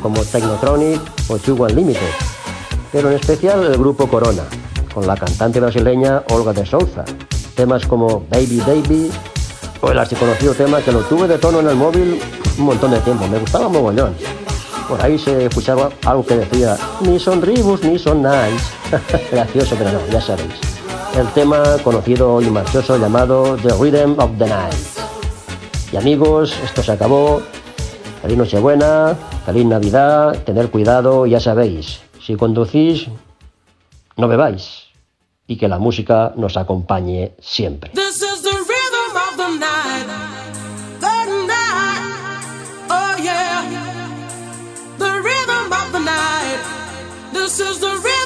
como Technotronic o Chugo Unlimited. Pero en especial el grupo Corona, con la cantante brasileña Olga de Souza. Temas como Baby Baby o el así tema que lo tuve de tono en el móvil un montón de tiempo. Me gustaba mogollón. Por ahí se escuchaba algo que decía, ni son ribus ni son nice. Gracioso, pero no, ya sabéis el tema conocido y marchoso llamado The Rhythm of the Night. Y amigos, esto se acabó. Feliz Nochebuena, feliz Navidad, tener cuidado, ya sabéis, si conducís, no bebáis y que la música nos acompañe siempre. This is the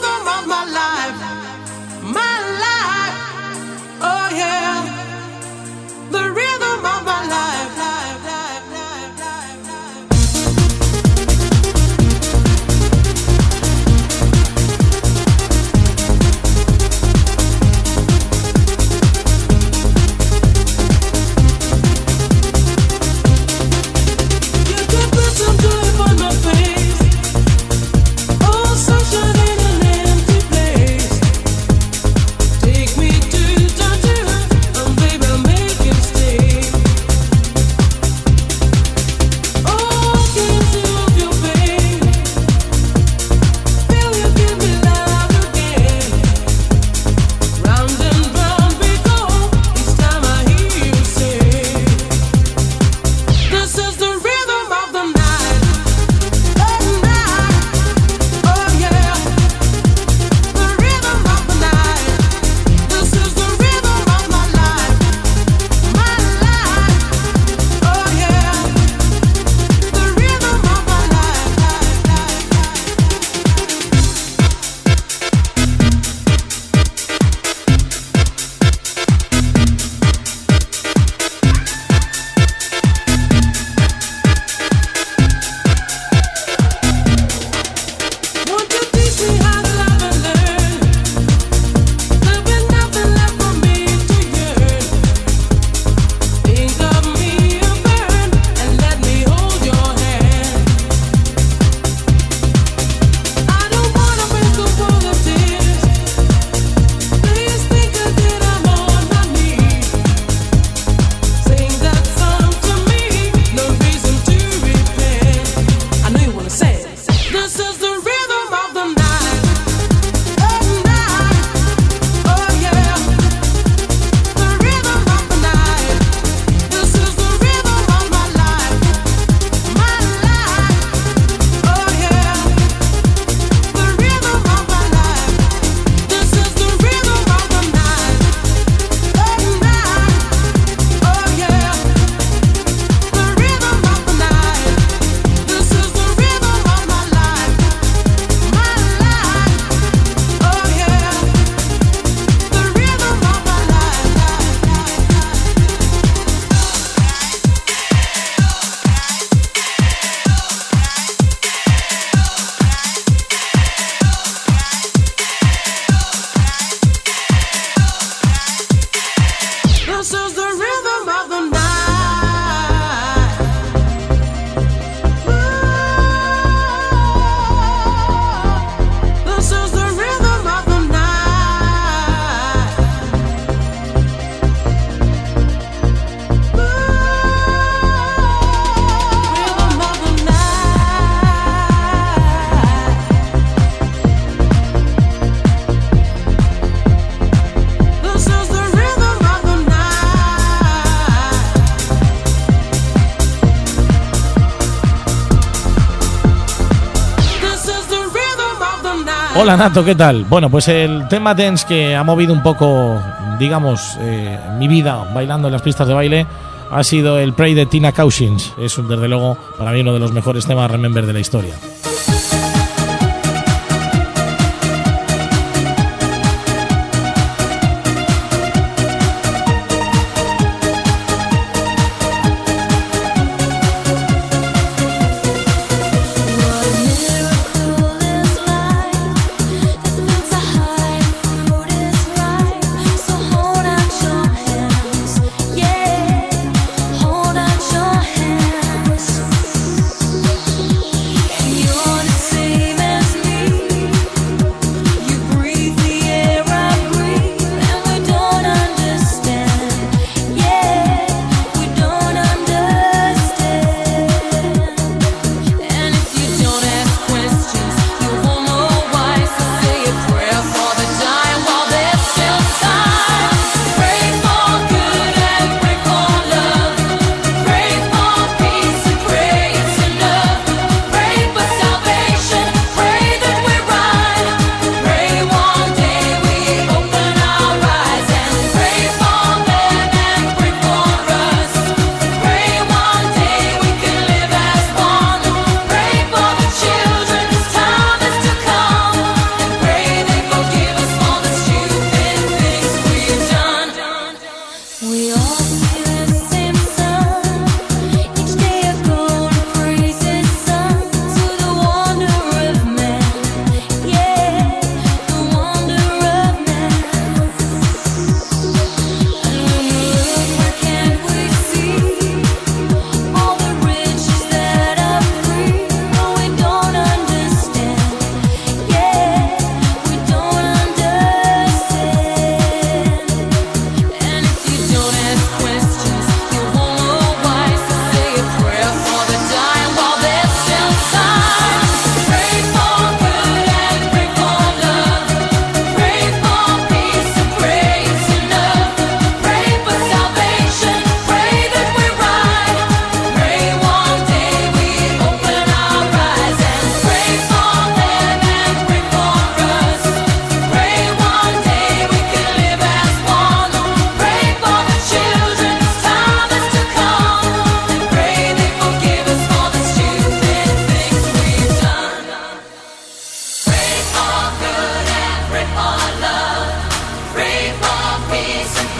Hola Nato, ¿qué tal? Bueno, pues el tema dance que ha movido un poco, digamos, eh, mi vida bailando en las pistas de baile ha sido el Pray de Tina Cousins. Es desde luego para mí uno de los mejores temas Remember de la historia.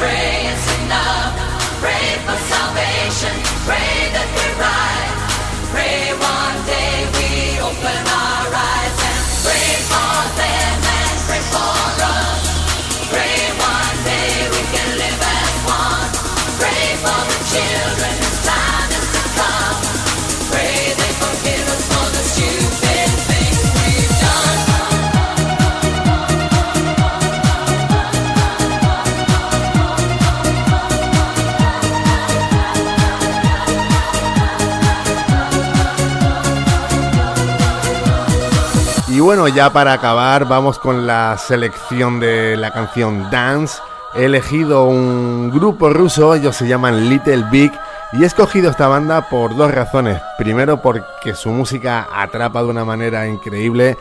Pray it's enough. Pray for salvation. Pray bueno, ya para acabar, vamos con la selección de la canción Dance. He elegido un grupo ruso, ellos se llaman Little Big, y he escogido esta banda por dos razones. Primero porque su música atrapa de una manera increíble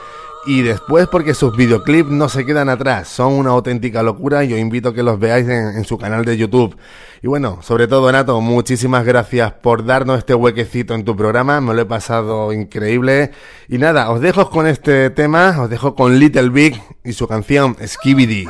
y después porque sus videoclips no se quedan atrás, son una auténtica locura y os invito a que los veáis en, en, su canal de YouTube. Y bueno, sobre todo Nato, muchísimas gracias por darnos este huequecito en tu programa, me lo he pasado increíble. Y nada, os dejo con este tema, os dejo con Little Big y su canción Skibidi.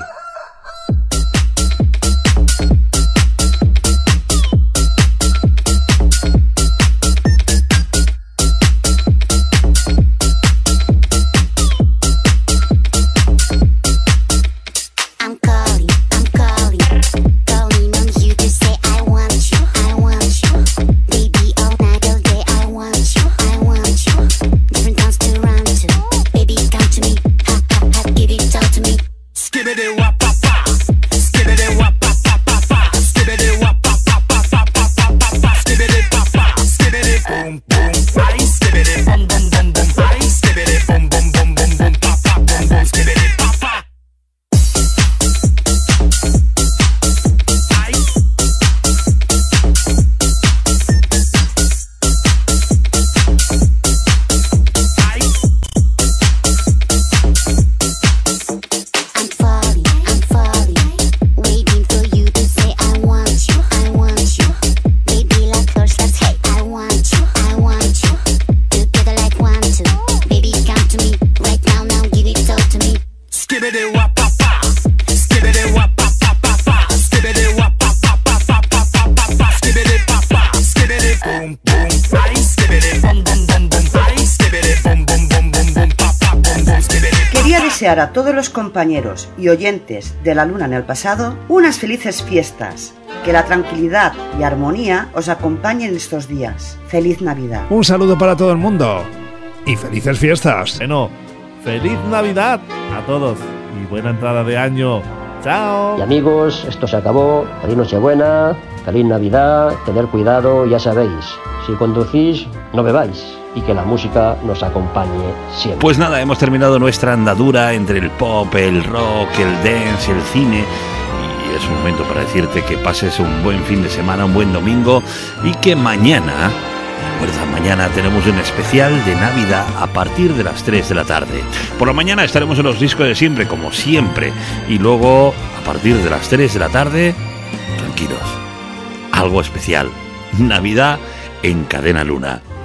Desear a todos los compañeros y oyentes de la luna en el pasado unas felices fiestas. Que la tranquilidad y armonía os acompañen estos días. Feliz Navidad. Un saludo para todo el mundo y felices fiestas. Bueno, feliz Navidad a todos y buena entrada de año. Chao. Y amigos, esto se acabó. Feliz Nochebuena, feliz Navidad, tener cuidado, ya sabéis. Si conducís, no bebáis y que la música nos acompañe siempre. Pues nada, hemos terminado nuestra andadura entre el pop, el rock, el dance, el cine. Es un momento para decirte que pases un buen fin de semana, un buen domingo y que mañana, recuerda, mañana tenemos un especial de Navidad a partir de las 3 de la tarde. Por la mañana estaremos en los discos de siempre, como siempre. Y luego, a partir de las 3 de la tarde, tranquilos, algo especial. Navidad en Cadena Luna.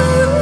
Oh.